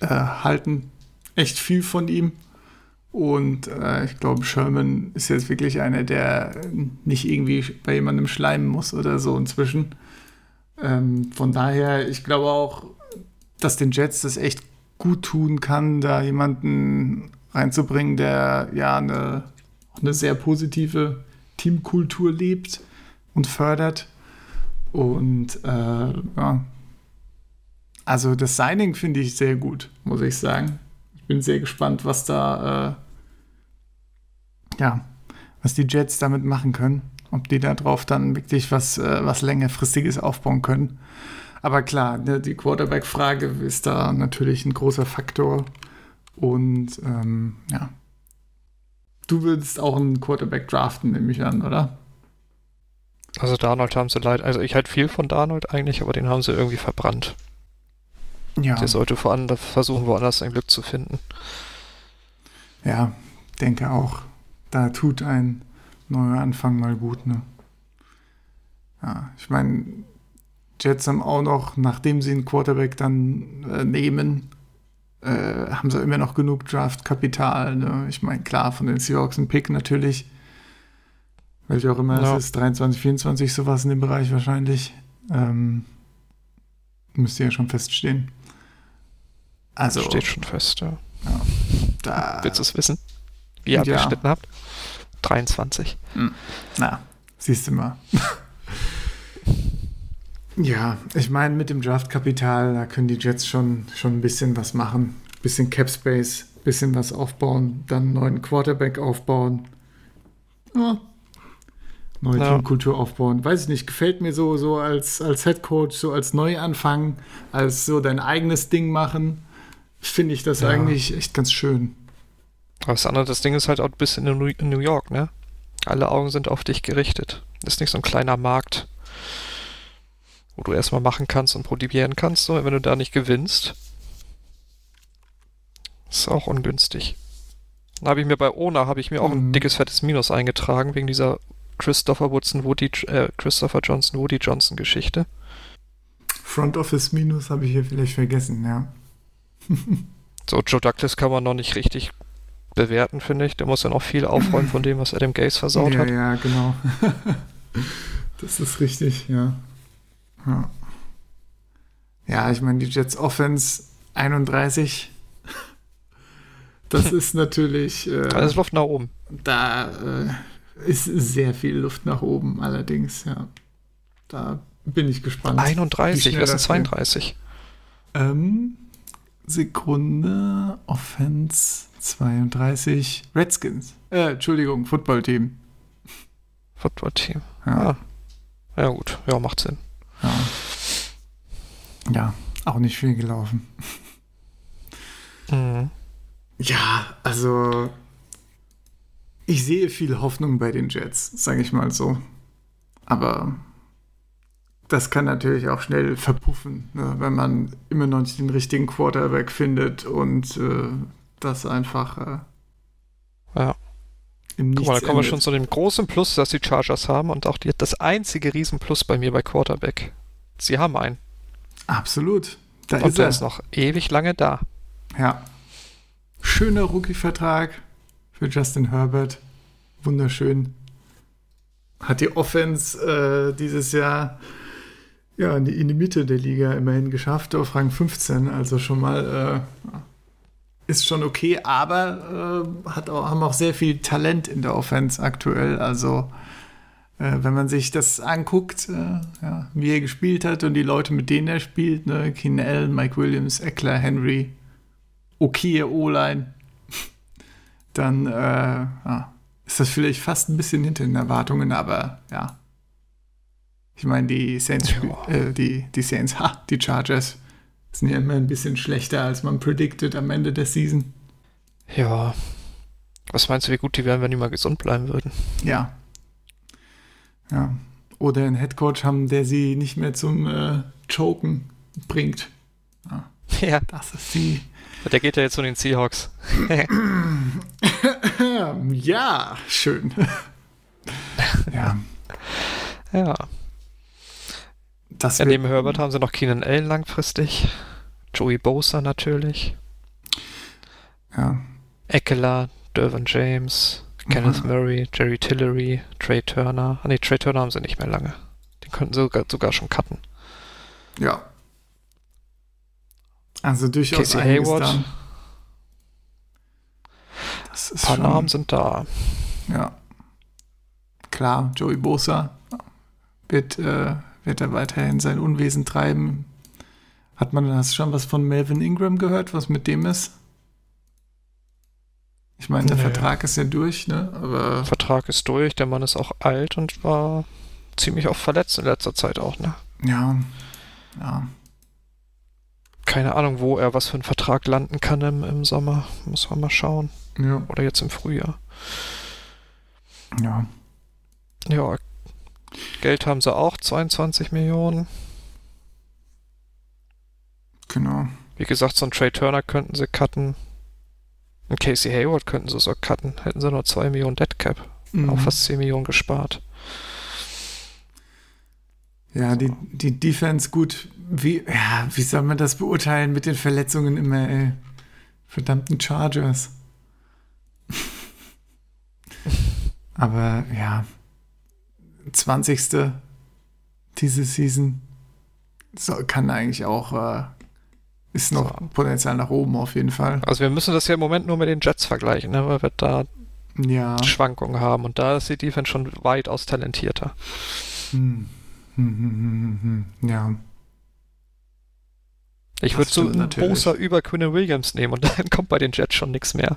äh, halten echt viel von ihm. Und äh, ich glaube, Sherman ist jetzt wirklich einer, der nicht irgendwie bei jemandem schleimen muss oder so inzwischen. Ähm, von daher, ich glaube auch, dass den Jets das echt gut tun kann, da jemanden reinzubringen, der ja eine, eine sehr positive Teamkultur lebt und fördert. Und äh, ja, also das Signing finde ich sehr gut, muss ich sagen. Ich bin sehr gespannt, was da, äh, ja, was die Jets damit machen können. Ob die da drauf dann wirklich was, äh, was längerfristiges aufbauen können. Aber klar, ne, die Quarterback-Frage ist da natürlich ein großer Faktor. Und ähm, ja. Du würdest auch einen Quarterback draften, nehme ich an, oder? Also Darnold haben sie leid. Also ich halte viel von Darnold eigentlich, aber den haben sie irgendwie verbrannt. Ja. Der sollte woanders, versuchen, woanders sein Glück zu finden. Ja, denke auch. Da tut ein neuer Anfang mal gut, ne? Ja, ich meine, Jets haben auch noch, nachdem sie einen Quarterback dann äh, nehmen, äh, haben sie immer noch genug Draftkapital. Ne? Ich meine, klar, von den Seahawks ein Pick natürlich. Welcher auch immer Ja. es ist, 23, 24, sowas in dem Bereich wahrscheinlich. Ähm, müsste ja schon feststehen. Also, Steht schon fest, ja. da. Willst du es wissen? Wie ihr Ja. abgeschnitten habt? 23. Na, siehst du mal. ja, ich meine, mit dem Draftkapital, da können die Jets schon, schon ein bisschen was machen. Bisschen Cap Space, bisschen was aufbauen, dann einen neuen Quarterback aufbauen. Ja. Neue Ja. Teamkultur aufbauen. Weiß ich nicht, gefällt mir so, so als, als Head Coach, so als Neuanfang, als so dein eigenes Ding machen. Finde ich das Ja. eigentlich echt ganz schön. Aber das andere, das Ding ist halt auch ein bisschen in New- York, ne? Alle Augen sind auf dich gerichtet. Ist nicht so ein kleiner Markt, wo du erstmal machen kannst und probieren kannst. So, wenn du da nicht gewinnst, ist auch ungünstig. Dann habe ich mir bei Ona habe ich mir auch ein Mhm. dickes fettes Minus eingetragen wegen dieser Christopher Woodson Woody äh, Christopher Johnson Woody Johnson Geschichte. Front Office Minus habe ich hier vielleicht vergessen, ja. So Joe Douglas kann man noch nicht richtig bewerten, finde ich. Der muss ja noch viel aufräumen von dem, was Adam Gaze versaut ja, hat. ja, genau. das ist richtig, ja. Ja, ja ich meine, die Jets Offense 31, das ist natürlich. Äh, Alles Luft nach oben. da äh, ist sehr viel Luft nach oben, allerdings, ja. Da bin ich gespannt. 31, das sind 32. Ähm, Sekunde, Offense 32, Redskins. Äh, Entschuldigung, Footballteam. Footballteam. Ja. Ja. ja, gut. Ja, macht Sinn. Ja. ja, auch nicht viel gelaufen. Mhm. Ja, also ich sehe viel Hoffnung bei den Jets, sage ich mal so. Aber das kann natürlich auch schnell verpuffen, ne, wenn man immer noch nicht den richtigen Quarterback findet und äh, das einfach äh, Ja. im Nichts Guck mal, da kommen wir schon zu dem großen Plus, das die Chargers haben und auch die, das einzige Riesenplus bei mir bei Quarterback. Sie haben einen. Absolut. Da Und ist der er. ist noch ewig lange da. Ja. Schöner Rookie-Vertrag für Justin Herbert. Wunderschön. Hat die Offense äh, dieses Jahr ja, in die, in die Mitte der Liga immerhin geschafft, auf Rang 15. Also schon mal äh, ist schon okay, aber äh, hat auch, haben auch sehr viel Talent in der Offense aktuell. Also äh, wenn man sich das anguckt, äh, ja, wie er gespielt hat und die Leute, mit denen er spielt, ne, Keenan Allen, Mike Williams, Eckler, Henry, okay O-Line, dann äh, ja, ist das vielleicht fast ein bisschen hinter den Erwartungen, aber ja. Ich meine, die Saints, spiel- äh, die, die Saints, ha, die Chargers sind ja immer ein bisschen schlechter, als man predicted am Ende der Season. Ja. Was meinst du, wie gut die wären, wenn die mal gesund bleiben würden? Ja. Ja. Oder einen Headcoach haben, der sie nicht mehr zum äh, Choken bringt. Ja, Das ist die. der geht ja jetzt zu den Seahawks. Ja, schön. ja, Ja. Das Ja, neben Herbert haben sie noch Keenan Allen langfristig. Joey Bosa natürlich. Ja, Eckler, Dervin James, Kenneth Mhm. Murray, Jerry Tillery, Trey Turner. Ah ne, Trey Turner haben sie nicht mehr lange. Den könnten sie sogar, sogar schon cutten. ja. Also durchaus Casey Hayward. da. Das Ein ist paar schon, Namen sind da. Ja. Klar, Joey Bosa wird, äh, wird er weiterhin sein Unwesen treiben. Hat man hast du schon was von Melvin Ingram gehört, was mit dem ist? Ich meine, der Nee. Vertrag ist ja durch, ne? Aber Vertrag ist durch, der Mann ist auch alt und war ziemlich oft verletzt in letzter Zeit auch, ne? ja, ja. Keine Ahnung, wo er was für einen Vertrag landen kann im, im Sommer. Muss man mal schauen. Ja, Oder jetzt im Frühjahr. ja. Ja, Geld haben sie auch, 22 Millionen. Genau. Wie gesagt, so einen Trey Turner könnten sie cutten. Und Casey Hayward könnten sie so cutten. Hätten sie nur 2 Millionen Dead Cap. Mhm. Auch fast 10 Millionen gespart. Ja, die, die Defense gut. Wie, ja, wie soll man das beurteilen mit den Verletzungen immer, ey? Verdammten Chargers. Aber ja, 20. diese Season so, kann eigentlich auch, äh, ist noch So. Potenzial nach oben auf jeden Fall. Also wir müssen das ja im Moment nur mit den Jets vergleichen, ne? weil wir da Ja. Schwankungen haben. Und da ist die Defense schon weitaus talentierter. Hm. Hm, hm, hm, hm, hm. Ja. Ich würde so einen natürlich. Bosa über Quinn Williams nehmen und dann kommt bei den Jets schon nichts mehr.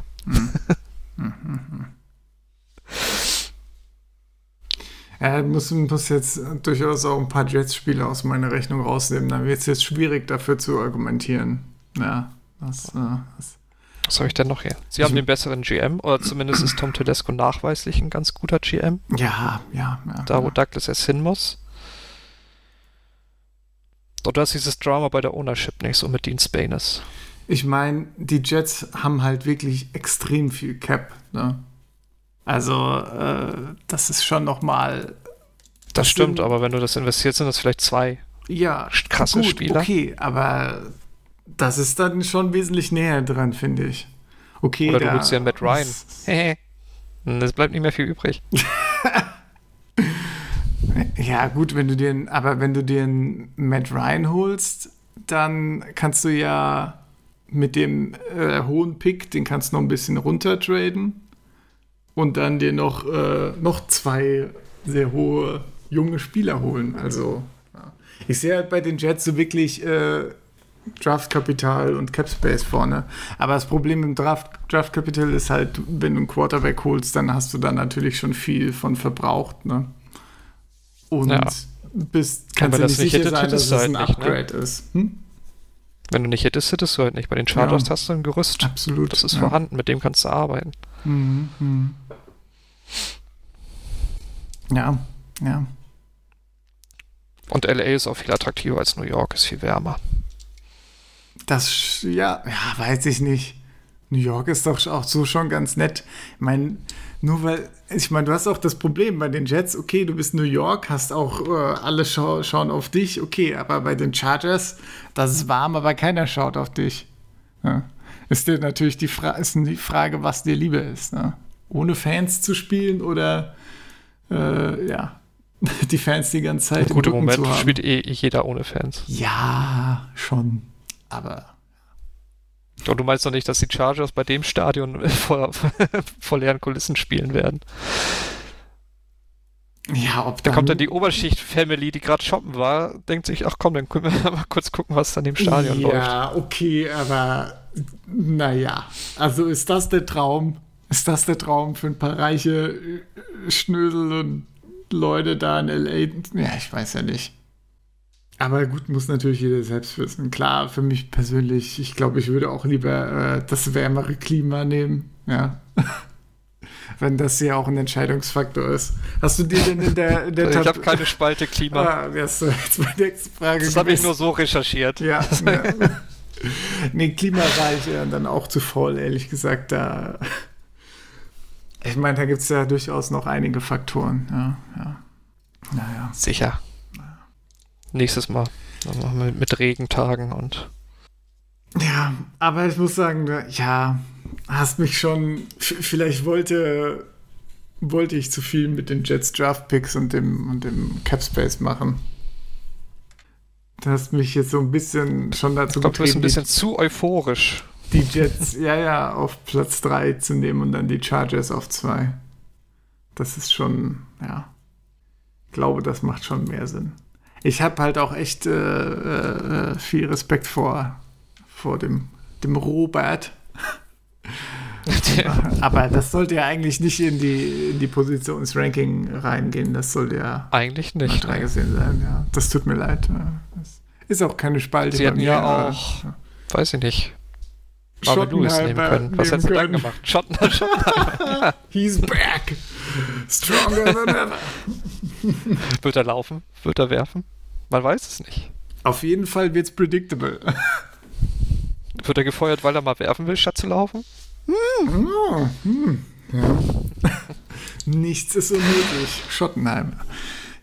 Er muss, muss jetzt durchaus auch ein paar Jets-Spiele aus meiner Rechnung rausnehmen. Dann wird es jetzt schwierig, dafür zu argumentieren. Ja, das, äh, das Was habe ich denn noch hier? Sie haben den besseren GM, oder zumindest ist Tom Tedesco nachweislich ein ganz guter GM, ja, ja, ja. da wo ja. Douglas jetzt hin muss. Oder ist dieses Drama bei der Ownership nicht so mit Dean Spanis? Ich meine, die Jets haben halt wirklich extrem viel Cap. Ne? Also, äh, das ist schon nochmal. Das, stimmt, sind- aber wenn du das investiert, sind das vielleicht zwei. Ja, krasse gut, Spieler. Okay, aber das ist dann schon wesentlich näher dran, finde ich. Okay, Oder du holst einen Matt Ryan. Hehe. Es bleibt nicht mehr viel übrig. Ja, gut, wenn du dir, einen- aber wenn du dir einen Matt Ryan holst, dann kannst du ja mit dem äh, hohen Pick, den kannst du noch ein bisschen runtertraden. Und dann dir noch, äh, noch zwei sehr hohe junge Spieler holen. Also ja. ich sehe halt bei den Jets so wirklich äh, Draftkapital und Capspace vorne. Aber das Problem im Draft, Draftkapital ist halt, wenn du einen Quarterback holst, dann hast du da natürlich schon viel von verbraucht. Ne? Und Ja. bist, kannst das nicht sicher hittet, sein, dass es ein halt nicht, ne? Upgrade ist. Hm? Wenn du nicht hittest, hittest du halt nicht. Bei den Chargers Ja. hast du ein Gerüst. Absolut. Das ist vorhanden, mit dem kannst du arbeiten. Mhm, mhm. Ja, ja. Und LA ist auch viel attraktiver als New York, ist viel wärmer. Das, ja, ja, weiß ich nicht. New York ist doch auch so schon ganz nett. Ich meine, nur weil, ich meine, du hast auch das Problem bei den Jets, okay, du bist New York, hast auch, äh, alle schau schauen auf dich, okay, aber bei den Chargers, das ist warm, aber keiner schaut auf dich. Ja. Ist dir natürlich die, Fra ist die Frage, was dir lieber ist. Ne? Ohne Fans zu spielen oder, äh, ja, die Fans die ganze Zeit Gut, im Moment zu haben. spielt eh jeder ohne Fans. Ja, schon. Aber Und du meinst doch nicht, dass die Chargers bei dem Stadion vor, vor leeren Kulissen spielen werden. ja, ob Da dann, kommt dann die Oberschicht-Family, die gerade shoppen war, denkt sich, ach komm, dann können wir mal kurz gucken, was an dem Stadion läuft. Ja, okay, aber naja. Also ist das der Traum? Ist das der Traum für ein paar reiche äh, Schnösel und Leute da in L.A.? Ja, ich weiß ja nicht. Aber gut, muss natürlich jeder selbst wissen. Klar, für mich persönlich, ich glaube, ich würde auch lieber äh, das wärmere Klima nehmen. Ja. Wenn das ja auch ein Entscheidungsfaktor ist. Hast du dir denn in der, in der ich habe keine Spalte Klima. Ah, Frage das habe ich nur so recherchiert. Ja. ja. nee, Klima war ich ja dann auch zu voll, ehrlich gesagt. Da. Ich meine, da gibt es ja durchaus noch einige Faktoren. Ja, ja. Naja. Sicher. Nächstes Mal. Dann machen wir mit Regentagen und. Ja, aber ich muss sagen, ja, hast mich schon. Vielleicht wollte, wollte ich zu viel mit den Jets Draft Picks und dem, und dem Capspace machen. Du hast mich jetzt so ein bisschen schon dazu Ich glaube, du bist ein bisschen zu euphorisch. die Jets, ja, ja, auf Platz 3 zu nehmen und dann die Chargers auf 2. Das ist schon, ja. Ich glaube, das macht schon mehr Sinn. Ich habe halt auch echt äh, äh, viel Respekt vor, vor dem, dem Robert. Aber das sollte ja eigentlich nicht in die, in die Positionsranking reingehen. Das sollte ja Eigentlich nicht. drei gesehen sein. Ja, das tut mir leid. Ja, Das ist auch keine Spalte. Sie mir, ja auch, weiß ich nicht, Marvin Lewis nehmen können. Was hättest du dann gemacht? Schotten, He's back. Stronger than ever. wird er laufen? Wird er werfen? Man weiß es nicht. Auf jeden Fall wird's predictable. Wird er gefeuert, weil er mal werfen will, statt zu laufen? Oh, hm. ja. Nichts ist unmöglich. Schottenheimer.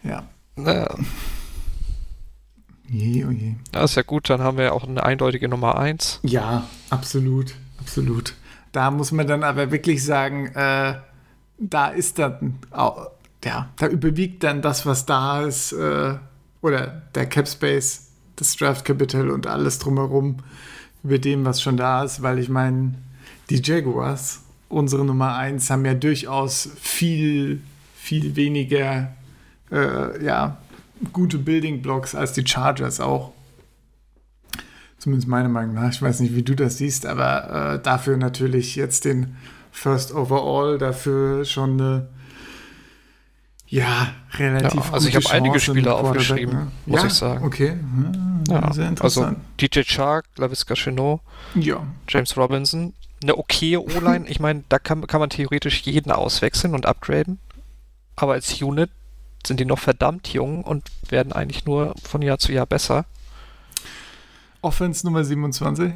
Ja. Naja, Je, oh je. das ist ja gut, dann haben wir ja auch eine eindeutige Nummer 1. Ja, absolut. Absolut. Da muss man dann aber wirklich sagen, äh, da ist dann, au- ja, da überwiegt dann das, was da ist, äh, oder der Cap Space, das Draft Capital und alles drumherum über dem, was schon da ist, weil ich meine, die Jaguars, unsere Nummer 1, haben ja durchaus viel, viel weniger, äh, ja, gute Building Blocks als die Chargers auch. Zumindest meiner Meinung nach. Ich weiß nicht, wie du das siehst, aber äh, dafür natürlich jetzt den First Overall, dafür schon eine ja, relativ Ja, also ich habe einige Spieler aufgeschrieben, ne? muss ja, ich sagen. Okay, ja, Ja, sehr also interessant. DJ Chark, LaVisca Chenot, ja, James Robinson, eine okaye O-Line. Ich meine, da kann, kann man theoretisch jeden auswechseln und upgraden. Aber als Unit sind die noch verdammt jung und werden eigentlich nur von Jahr zu Jahr besser. Offense Nummer 27.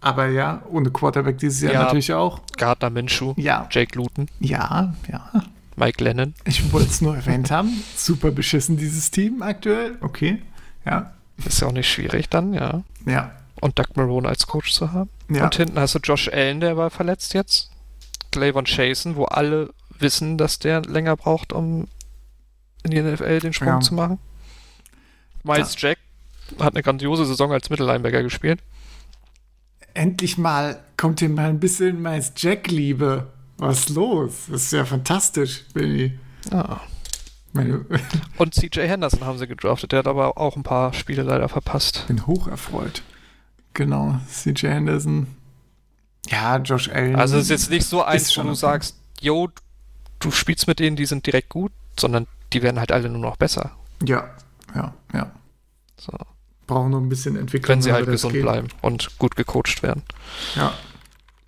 Aber ja, ohne Quarterback dieses Jahr Ja. natürlich auch. Gardner Minshew, Ja, Jake Luton, ja, ja. Mike Lennon. Ich wollte es nur erwähnt haben. Super beschissen, dieses Team aktuell. Okay, ja, Ist ja auch nicht schwierig dann, ja. ja, Und Doug Marone als Coach zu haben. Ja. Und hinten hast du Josh Allen, der war verletzt jetzt. Clavon Chasen, wo alle wissen, dass der länger braucht, um in die NFL den Sprung Ja. zu machen. Miles Jack hat eine grandiose Saison als Mittellinebacker gespielt. Endlich mal kommt hier mal ein bisschen meist Jack-Liebe. Was ist los? Das ist ja fantastisch, Billy. Ja. Meine, Und CJ Henderson haben sie gedraftet, der hat aber auch ein paar Spiele leider verpasst. bin hoch erfreut. Genau, CJ Henderson. Ja, Josh Allen. Also es ist jetzt nicht so eins, wo du sagst, yo, du spielst mit denen, die sind direkt gut, sondern die werden halt alle nur noch besser. Ja, ja, ja. So, Brauchen noch ein bisschen Entwicklung. wenn sie halt gesund geht. bleiben und gut gecoacht werden. Ja,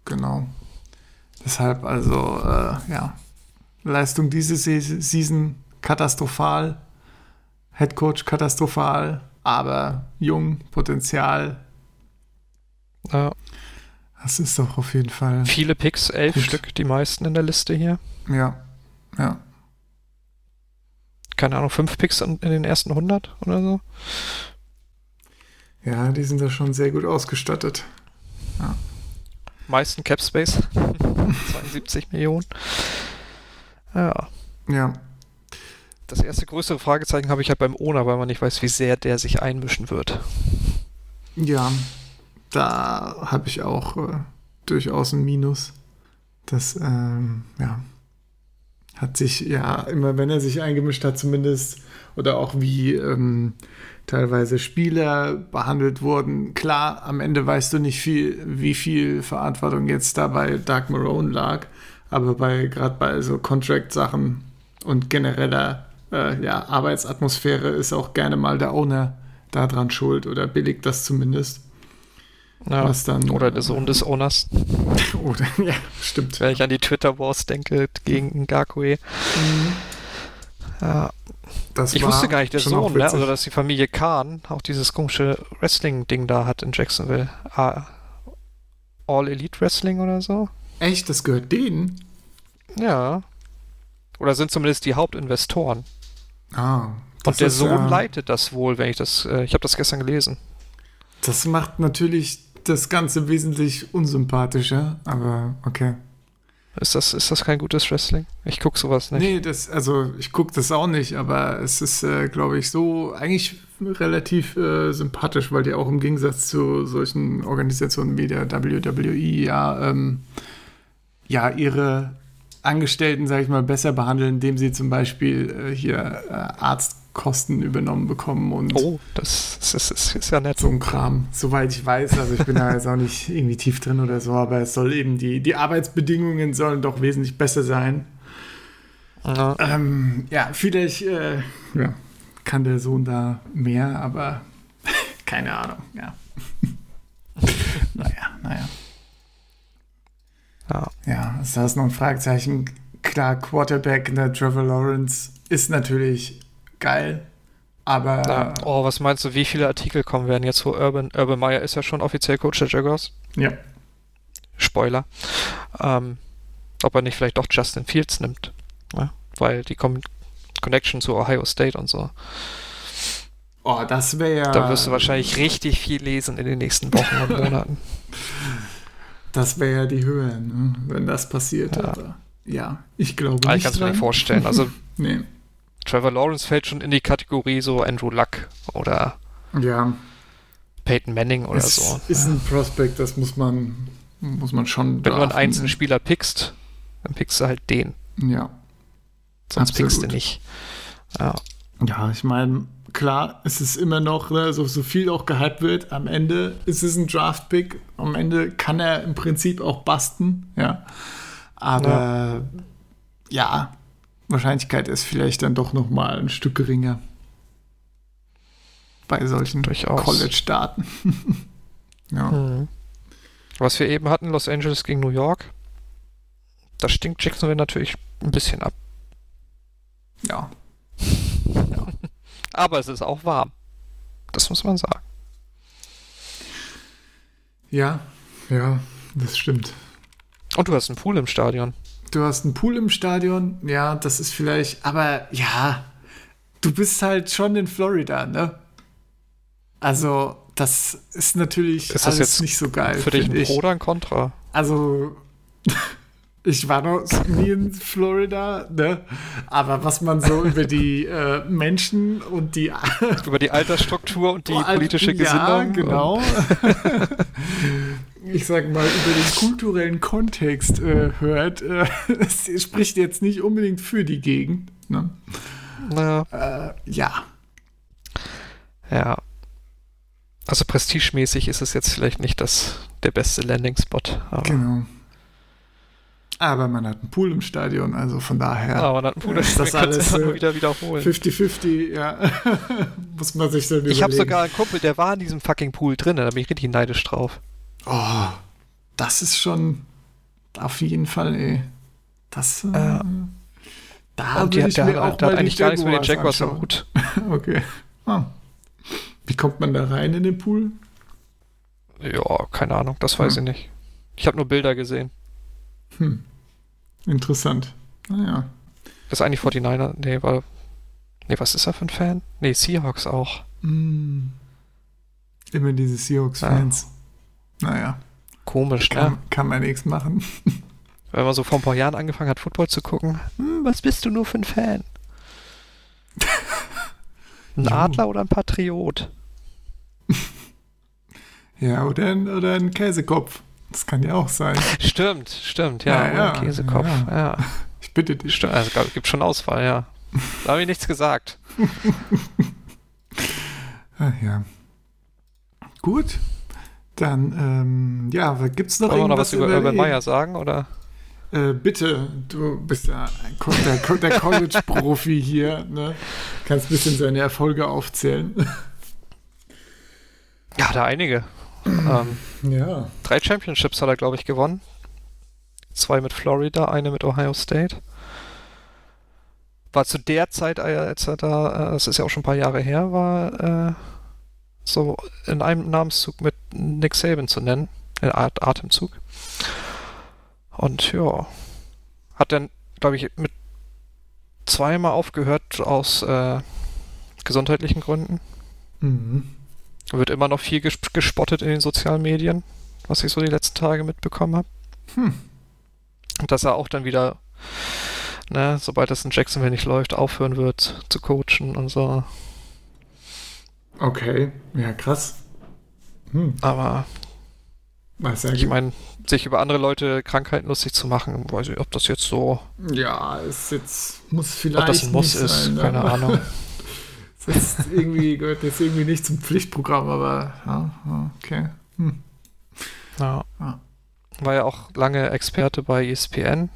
genau. Deshalb also, äh, ja. Leistung diese Se- Season katastrophal. Headcoach katastrophal, aber jung, Potenzial. Ja, Das ist doch auf jeden Fall. viele Picks, elf Gut. Stück, die meisten in der Liste hier. Ja, ja. Keine Ahnung, fünf Picks in, den ersten 100 oder so. Ja, die sind da schon sehr gut ausgestattet. Meisten Cap Space. 72 Millionen. Ja. Ja, Das erste größere Fragezeichen habe ich halt beim Owner, weil man nicht weiß, wie sehr der sich einmischen wird. ja. Da habe ich auch äh, durchaus ein Minus. Das, ähm, ja, hat sich ja immer, wenn er sich eingemischt hat, zumindest, oder auch wie ähm, teilweise Spieler behandelt wurden. Klar, am Ende weißt du nicht viel, wie viel Verantwortung jetzt da bei Doug Marone lag, aber bei gerade bei so Contract-Sachen und genereller äh, ja, Arbeitsatmosphäre ist auch gerne mal der Owner daran schuld oder billigt das zumindest. Ja. Was dann, Oder der Sohn des Owners. Oder, ja, stimmt. Wenn ich an die Twitter Wars denke gegen Ngakwe. Ja, Das ich wusste gar nicht, der Sohn, ne? also dass die Familie Khan auch dieses komische Wrestling-Ding da hat in Jacksonville. Ah, All Elite Wrestling oder so? Echt, das gehört denen? Ja. Oder sind zumindest die Hauptinvestoren. Ah. Und der ist, Sohn äh, leitet das wohl, wenn ich das, äh, ich habe das gestern gelesen. Das macht natürlich das Ganze wesentlich unsympathischer, aber okay. Ist das, ist das kein gutes Wrestling? Ich guck sowas nicht. Nee, das, also ich gucke das auch nicht, aber es ist, äh, glaube ich, so eigentlich relativ äh, sympathisch, weil die auch im Gegensatz zu solchen Organisationen wie der WWE ja, ähm, ja ihre Angestellten, sage ich mal, besser behandeln, indem sie zum Beispiel äh, hier äh, Arztkosten übernommen bekommen und Oh, das, das, ist- das ist ja nett. so ein Kram, soweit ich weiß. Also ich bin da jetzt auch nicht irgendwie tief drin oder so, aber es soll eben die, die Arbeitsbedingungen sollen doch wesentlich besser sein. Ja. Ähm, ja, vielleicht äh, ja, kann der Sohn da mehr, aber keine Ahnung, ja. naja, naja. Ja. Ja, also da ist noch ein Fragezeichen. Klar, Quarterback, der Trevor Lawrence ist natürlich geil, aber Ja. Oh, was meinst du, wie viele Artikel kommen werden jetzt, wo Urban, Urban Meyer ist ja schon offiziell Coach der Jaguars? ja, Spoiler. Ähm, ob er nicht vielleicht doch Justin Fields nimmt. Ja? Weil die Con Connection zu Ohio State und so. oh, das wäre ja. Da wirst du wahrscheinlich richtig viel lesen in den nächsten Wochen und Monaten. Das wäre ja die Höhe, ne, wenn das passiert. Ja. Ja, ich glaube Aber ich nicht. kann es mir nicht vorstellen. Also Nee. Trevor Lawrence fällt schon in die Kategorie so Andrew Luck oder Ja, Peyton Manning oder es so. ist ein Prospect, das muss man, muss man schon. Wenn du einen einzelnen Spieler pickst, dann pickst du halt den. Ja. Sonst pickst du Absolut. nicht. Ja. Ja, ich meine, klar, es ist immer noch, ne, so, so viel auch gehypt wird, am Ende ist es ein Draft-Pick, am Ende kann er im Prinzip auch basten, ja. Aber ja, Wahrscheinlichkeit ist vielleicht dann doch noch mal ein Stück geringer bei solchen Durchaus. College-Daten. ja. Mhm. Was wir eben hatten, Los Angeles gegen New York, da stinkt Jacksonville natürlich ein bisschen ab. ja. Aber es ist auch warm. Das muss man sagen. Ja, ja, das stimmt. Und du hast einen Pool im Stadion. Du hast einen Pool im Stadion, ja, das ist vielleicht, aber ja, du bist halt schon in Florida, ne? Also, das ist natürlich Ist das alles jetzt nicht so geil. Für dich ein ich. Pro oder ein Contra? Also, ich war noch nie in Florida, ne? Aber was man so über die äh, Menschen und die Über die Altersstruktur und die Oh, politische Ja, Gesinnung. genau. Ich sag mal, über den kulturellen Kontext äh, hört, äh, es spricht jetzt nicht unbedingt für die Gegend. Ne? Naja, Äh, ja. ja. Also prestigemäßig ist es jetzt vielleicht nicht das, der beste Landing-Spot. Genau. Aber man hat einen Pool im Stadion, also von daher aber dann Bruder, ist das man kann's alles immer äh, wieder wiederholen. 50-50, ja. Muss man sich dann Ich habe überlegen. sogar einen Kumpel, der war in diesem fucking Pool drin, da bin ich richtig neidisch drauf. Oh, das ist schon auf jeden Fall, ey. Das, äh, Ja. da Und die, ich der, mir hat- auch der mal hat eigentlich gar nichts mit den Jaguars am. Hut. Okay. Ah. Wie kommt man da rein in den Pool? Ja, keine Ahnung, das weiß Hm. ich nicht. Ich habe nur Bilder gesehen. Hm. Interessant. Naja. Ist eigentlich 49er? Nee, war. Nee, was ist er für ein Fan? Nee, Seahawks auch. Mm. Immer diese Seahawks-Fans. Naja, Komisch, ne? kann, kann man nichts machen. Wenn man so vor ein paar Jahren angefangen hat, Football zu gucken. Hm, was bist du nur für ein Fan? Ein. Adler oder ein Patriot? Ja, oder ein, oder ein Käsekopf. Das kann ja auch sein. Stimmt, stimmt, ja. Ja, ja, ein Käsekopf, ja. ja. Ich bitte dich. Stimmt, also gab- gibt schon Auswahl, ja. Da habe ich nichts gesagt. Ah, ja. Gut. Dann, ähm, ja, gibt es noch Wollen wir noch irgendwas was über Urban die- Meyer sagen, oder? Äh, bitte, du bist ja der, der College-Profi hier, ne? Kannst ein bisschen seine Erfolge aufzählen. Ja, da einige. ähm, Ja. drei Championships hat er, glaube ich, gewonnen. Zwei mit Florida, eine mit Ohio State. War zu der Zeit, als er da, äh, das ist ja auch schon ein paar Jahre her, war äh, so in einem Namenszug mit Nick Saban zu nennen. In Art Atemzug. Und ja, hat dann, glaube ich, mit zweimal aufgehört aus äh, gesundheitlichen Gründen. Mhm. Wird immer noch viel ges gespottet in den sozialen Medien, was ich so die letzten Tage mitbekommen habe. Hm. Und dass er auch dann wieder, ne, sobald das in Jacksonville nicht läuft, aufhören wird zu coachen und so. Okay. Ja, krass. Hm. Aber ich meine, sich über andere Leute Krankheiten lustig zu machen, weiß ich, ob das jetzt so, Ja, ist jetzt, muss vielleicht ob das ein Muss ist, sein, ne? keine Ahnung. Das ist irgendwie, gehört jetzt irgendwie nicht zum Pflichtprogramm, aber ja, okay. Hm. Ja. Ja. War ja auch lange Experte bei ESPN.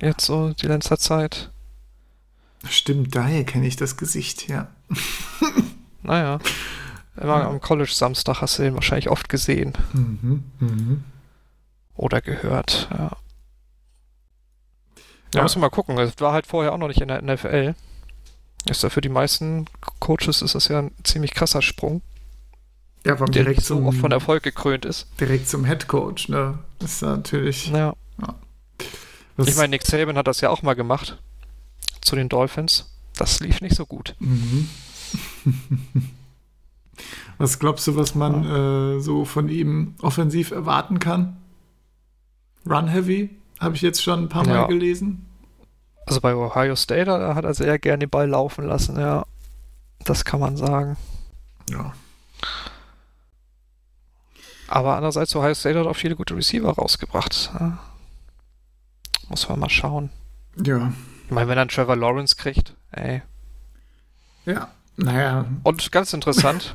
Jetzt so die letzte Zeit. Stimmt, daher kenne ich das Gesicht, ja. Naja. Immer Ja. am College-Samstag hast du den wahrscheinlich oft gesehen Mhm, mhm. oder gehört. Ja. Ja. Da müssen wir mal gucken. Es war halt vorher auch noch nicht in der NFL. Ist ja für die meisten Coaches ist das ja ein ziemlich krasser Sprung, Ja, vom der direkt so zum, oft von Erfolg gekrönt ist. direkt zum Head Coach, ne? Das ist natürlich. Ja. was- Ich meine, Nick Saban hat das ja auch mal gemacht. Zu den Dolphins. Das lief nicht so gut. Mhm. was glaubst du, was man äh, so von ihm offensiv erwarten kann? Run Heavy, habe ich jetzt schon ein paar Mal Ja. gelesen. Also bei Ohio State da hat er sehr gerne den Ball laufen lassen, ja. Das kann man sagen. Ja. Aber andererseits, Ohio State hat auch viele gute Receiver rausgebracht. Ja. Muss man mal schauen. Ja. Ich meine, wenn er einen Trevor Lawrence kriegt, ey. Ja. Naja. Und ganz interessant,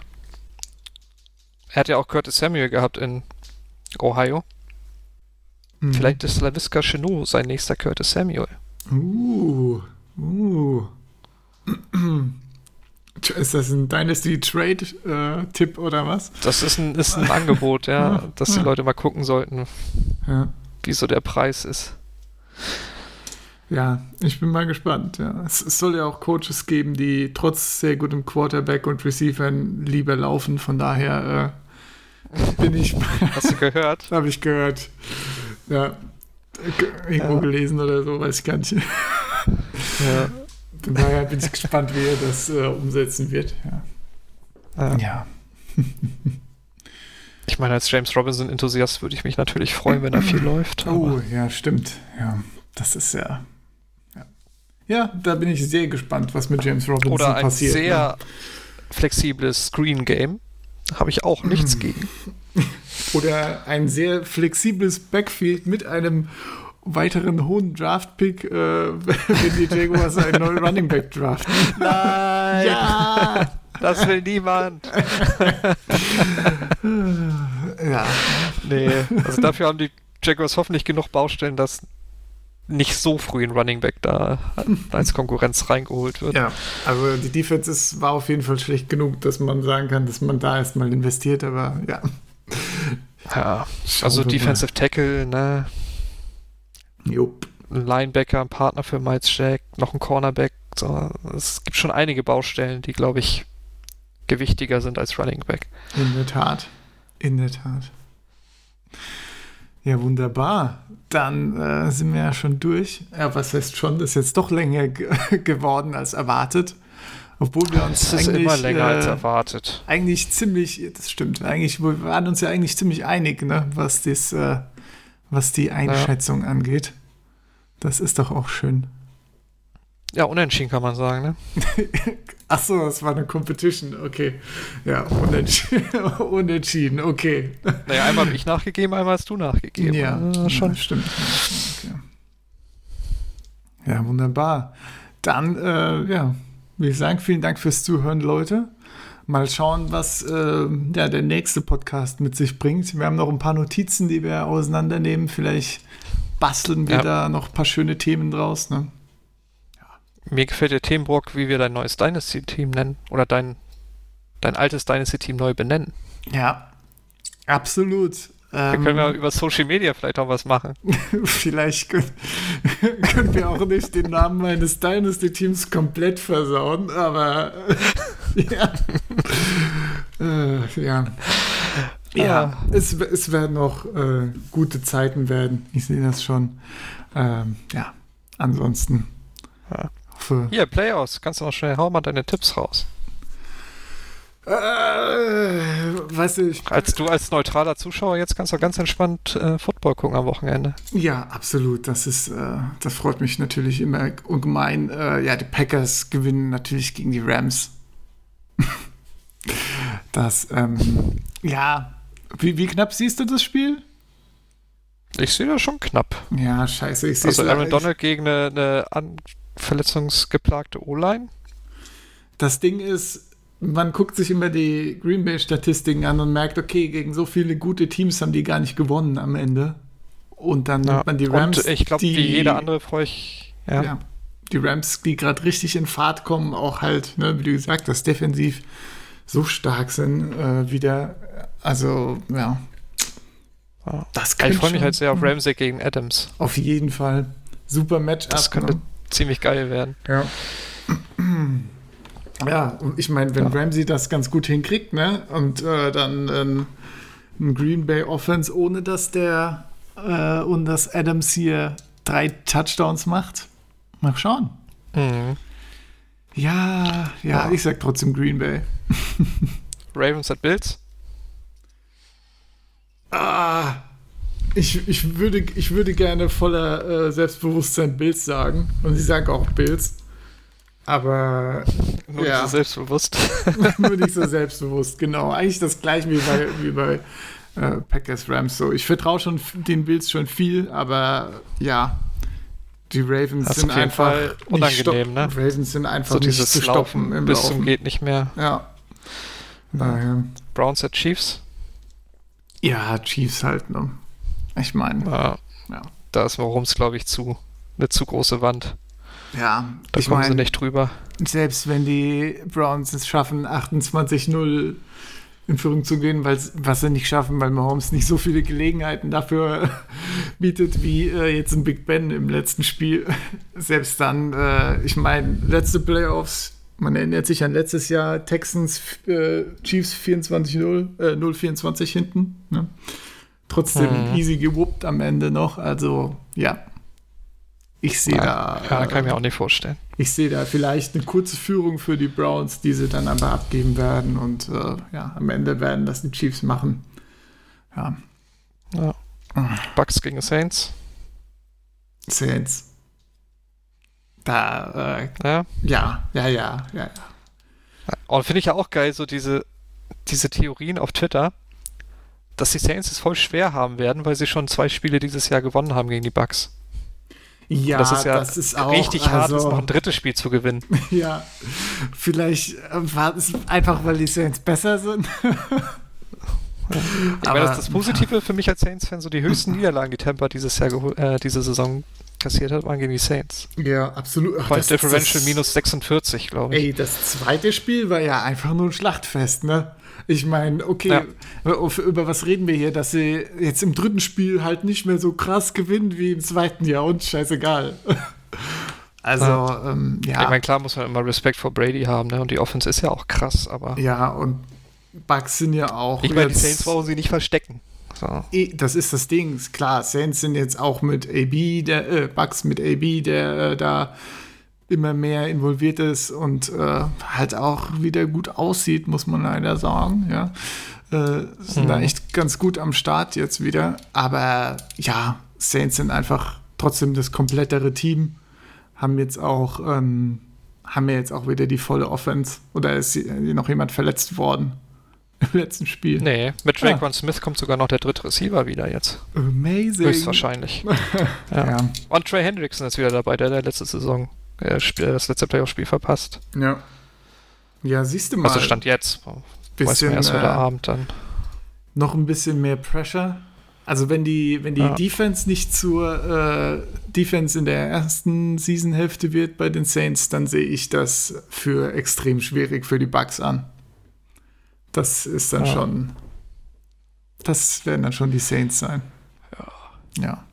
er hat ja auch Curtis Samuel gehabt in Ohio. mhm. Vielleicht ist LaVisca Chenou sein nächster Curtis Samuel. Uh. Uh. Ist das ein Dynasty Trade äh, Tipp oder was? Das ist ein, ist ein Angebot, ja, dass die Leute mal gucken sollten, Ja. wie so der Preis ist. Ja, ich bin mal gespannt. Ja. Es, es soll ja auch Coaches geben, die trotz sehr gutem Quarterback und Receivern lieber laufen. Von daher äh, bin ich, Hast du gehört? habe ich gehört, ja, ge- irgendwo Ja. gelesen oder so, weiß ich gar nicht. Ja. Von daher bin ich gespannt, wie er das äh, umsetzen wird. Ja. Ja. ja. Ich meine, als James Robinson-Enthusiast würde ich mich natürlich freuen, wenn da viel läuft. Oh, aber- ja, stimmt. Ja, das ist. Ja, ja da bin ich sehr gespannt, was mit James Robinson Oder ein passiert. sehr flexibles Screen Game. Habe ich auch nichts Mm. gegen. oder ein sehr flexibles Backfield mit einem weiteren hohen Draft-Pick, äh, wenn die Jaguars einen neuen Running Back draften. Nein! Ja! Das will niemand. ja. Nee, also dafür haben die Jaguars hoffentlich genug Baustellen, dass nicht so früh ein Running Back da als Konkurrenz reingeholt wird. Ja, also die Defense ist, war auf jeden Fall schlecht genug, dass man sagen kann, dass man da erstmal investiert, aber ja. Ja, also Defensive Tackle, ne? Jupp. Ein Linebacker, ein Partner für Miles Jack, noch ein Cornerback. So. Es gibt schon einige Baustellen, die, glaube ich, gewichtiger sind als Running Back. In der Tat. In der Tat. Ja, wunderbar. Dann äh, sind wir ja schon durch. Ja, was heißt schon, das ist jetzt doch länger geworden als erwartet. Obwohl wir uns ist eigentlich, immer länger äh, als erwartet. eigentlich ziemlich, das stimmt, eigentlich, wir waren uns ja eigentlich ziemlich einig, ne, was, das, äh, was die Einschätzung angeht. Das ist doch auch schön. Ja, unentschieden kann man sagen, ne? Ach so, das war eine Competition, okay. Ja, unentschieden, unentschieden okay. Naja, einmal habe ich nachgegeben, einmal hast du nachgegeben. Ja, Äh, schon. Ja, stimmt. Okay. Ja, wunderbar. Dann, äh, ja, will ich sagen, vielen Dank fürs Zuhören, Leute. Mal schauen, was äh, ja, der nächste Podcast mit sich bringt. Wir haben noch ein paar Notizen, die wir auseinandernehmen. Vielleicht basteln wir Ja. da noch ein paar schöne Themen draus. Ne? Mir gefällt der Themenbrock, wie wir dein neues Dynasty-Team nennen. Oder dein, dein altes Dynasty-Team neu benennen. Ja, absolut. Da Ähm, können wir über Social Media vielleicht auch was machen. Vielleicht können, können wir auch nicht den Namen meines Dynasty-Teams komplett versauen, aber ja. äh, ja. Ja, Ah. es, es werden noch äh, gute Zeiten werden. Ich sehe das schon. Ähm, ja, ansonsten. Ja. Hier, Playoffs. Kannst du noch schnell, hau mal deine Tipps raus. äh, weißt du, ich, Als du als neutraler Zuschauer jetzt kannst du ganz entspannt äh, Football gucken am Wochenende. Ja, absolut. Das ist, äh, das freut mich natürlich immer ungemein. Äh, ja, die Packers gewinnen natürlich gegen die Rams. das, ähm, ja, wie, wie knapp siehst du das Spiel? Ich sehe das schon knapp. Ja, scheiße, ich sehe Also Aaron Donald gegen eine, eine verletzungsgeplagte O-Line. Das Ding ist, man guckt sich immer die Green Bay Statistiken an und merkt, okay, gegen so viele gute Teams haben die gar nicht gewonnen am Ende. Und dann Ja. nimmt man die Rams. Ich glaube, die- wie jeder andere freue ich. Ja. ja. Die Rams, die gerade richtig in Fahrt kommen, auch halt, ne, wie du gesagt hast, defensiv so stark sind, äh, wieder. Also, ja. Ja. Das Ich freue mich halt sehr auf Ramsey gegen Adams. Auf jeden Fall. Super Matchup. Das könnte ne? Ziemlich geil werden. Ja. Ja, und ich meine, wenn Ja. Ramsey das ganz gut hinkriegt, ne? Und äh, dann ähm, ein Green Bay Offense, ohne dass der äh, und dass Adams hier drei Touchdowns macht. Mal schauen. Mhm. Ja, ja, Ja. ich sag trotzdem Green Bay. Ravens at Bills. Ah, ich, ich, würde, ich würde gerne voller äh, Selbstbewusstsein Bills sagen. Und ich sage auch Bills. Aber Nur Ja. so selbstbewusst. nur nicht so selbstbewusst. Genau, eigentlich das gleiche wie bei, wie bei äh, Packers Rams. So, ich vertraue schon den Bills schon viel, aber ja, die Ravens Das sind einfach nicht unangenehm, ne? Ravens sind einfach so nicht dieses zu stoppen Laufen im bis zum geht nicht mehr. Ja. Daher. Browns at Chiefs. Ja, Chiefs halt, ne? Ich meine, Ja. Ja. Da ist Mahomes, glaube ich, zu eine zu große Wand. ja, Da ich kommen sie meine, nicht drüber. selbst wenn die Browns es schaffen, 28-0 in Führung zu gehen, was sie nicht schaffen, weil Mahomes nicht so viele Gelegenheiten dafür bietet wie äh, jetzt ein Big Ben im letzten Spiel. Selbst dann, äh, ich meine, letzte Playoffs, man erinnert sich an letztes Jahr, Texans, äh, Chiefs 24-0, äh, 0-24 hinten. Ne? Trotzdem Mhm. easy gewuppt am Ende noch. Also, ja. Ich sehe da. ja, kann ich äh, mir auch nicht vorstellen. ich sehe da vielleicht eine kurze Führung für die Browns, die sie dann aber abgeben werden. Und äh, ja, am Ende werden das die Chiefs machen. Ja, Ja. Bucks gegen Saints. Saints. Da, äh, Ja. ja, ja, ja, ja, ja. Und finde ich ja auch geil, so diese, diese Theorien auf Twitter, dass die Saints es voll schwer haben werden, weil sie schon zwei Spiele dieses Jahr gewonnen haben gegen die Bucks. Ja, das ist ja das ist auch, richtig hart, also, noch ein drittes Spiel zu gewinnen. Ja, vielleicht äh, war es einfach, weil die Saints besser sind. Ich meine, das, das Positive für mich als Saints-Fan, so die höchsten Niederlagen, die Tampa dieses Jahr, äh, diese Saison kassiert hat, waren gegen die Saints. Ja, absolut. Ach, das- Differential das- minus 46, glaube ich. Ey, das zweite Spiel war ja einfach nur ein Schlachtfest, ne? Ich meine, okay, auf- über was reden wir hier, dass sie jetzt im dritten Spiel halt nicht mehr so krass gewinnen wie im zweiten Jahr und scheißegal. Also, ja, ähm, ja, Ich meine, klar muss man immer Respekt vor Brady haben, ne? Und die Offense ist ja auch krass, aber ja, und Bugs sind ja auch. ich meine, die Saints brauchen sie nicht verstecken. So. Eh, Das ist das Ding. Klar, Saints sind jetzt auch mit AB, der äh, Bugs mit AB, der äh, da immer mehr involviert ist und äh, halt auch wieder gut aussieht, muss man leider sagen. Ja, äh, sind da echt ganz gut am Start jetzt wieder. Aber ja, Saints sind einfach trotzdem das komplettere Team. Haben jetzt auch ähm, haben ja jetzt auch wieder die volle Offense. Oder ist hier noch jemand verletzt worden im letzten Spiel? Nee, mit Drake Ah. Smith kommt sogar noch der dritte Receiver wieder jetzt. Amazing. Höchstwahrscheinlich. Ja. ja. Und Trey Hendrickson ist wieder dabei, der der letzte Saison äh, Spiel, das letzte Playoff-Spiel verpasst. Ja. Ja, siehst du mal. Also stand jetzt. Bisschen, erst heute äh, Abend dann. noch ein bisschen mehr Pressure. Also wenn die, wenn die Ja. Defense nicht zur äh, Defense in der ersten Seasonhälfte wird bei den Saints, dann sehe ich das für extrem schwierig für die Bucks an. Das ist dann Ja. schon. Das werden dann schon die Saints sein. Ja. Ja.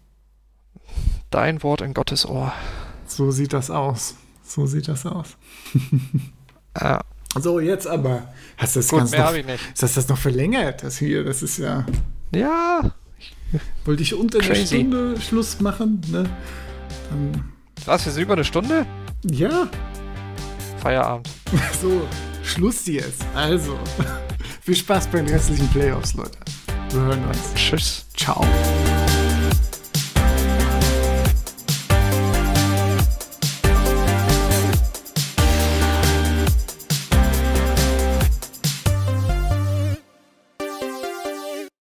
Dein Wort in Gottes Ohr. So sieht das aus. So sieht das aus. Ja, So, jetzt aber. Hast du das gut, ganz mehr noch, habe ich nicht. hast du das noch verlängert? Das hier, das ist ja. Ja, Wollte ich unter einer Crazy. Stunde Schluss machen, ne? Dann, was, wir sind über eine Stunde? ja, Feierabend. so, Schluss jetzt. Also, viel Spaß bei den restlichen Playoffs, Leute. Wir hören uns. Tschüss. Ciao.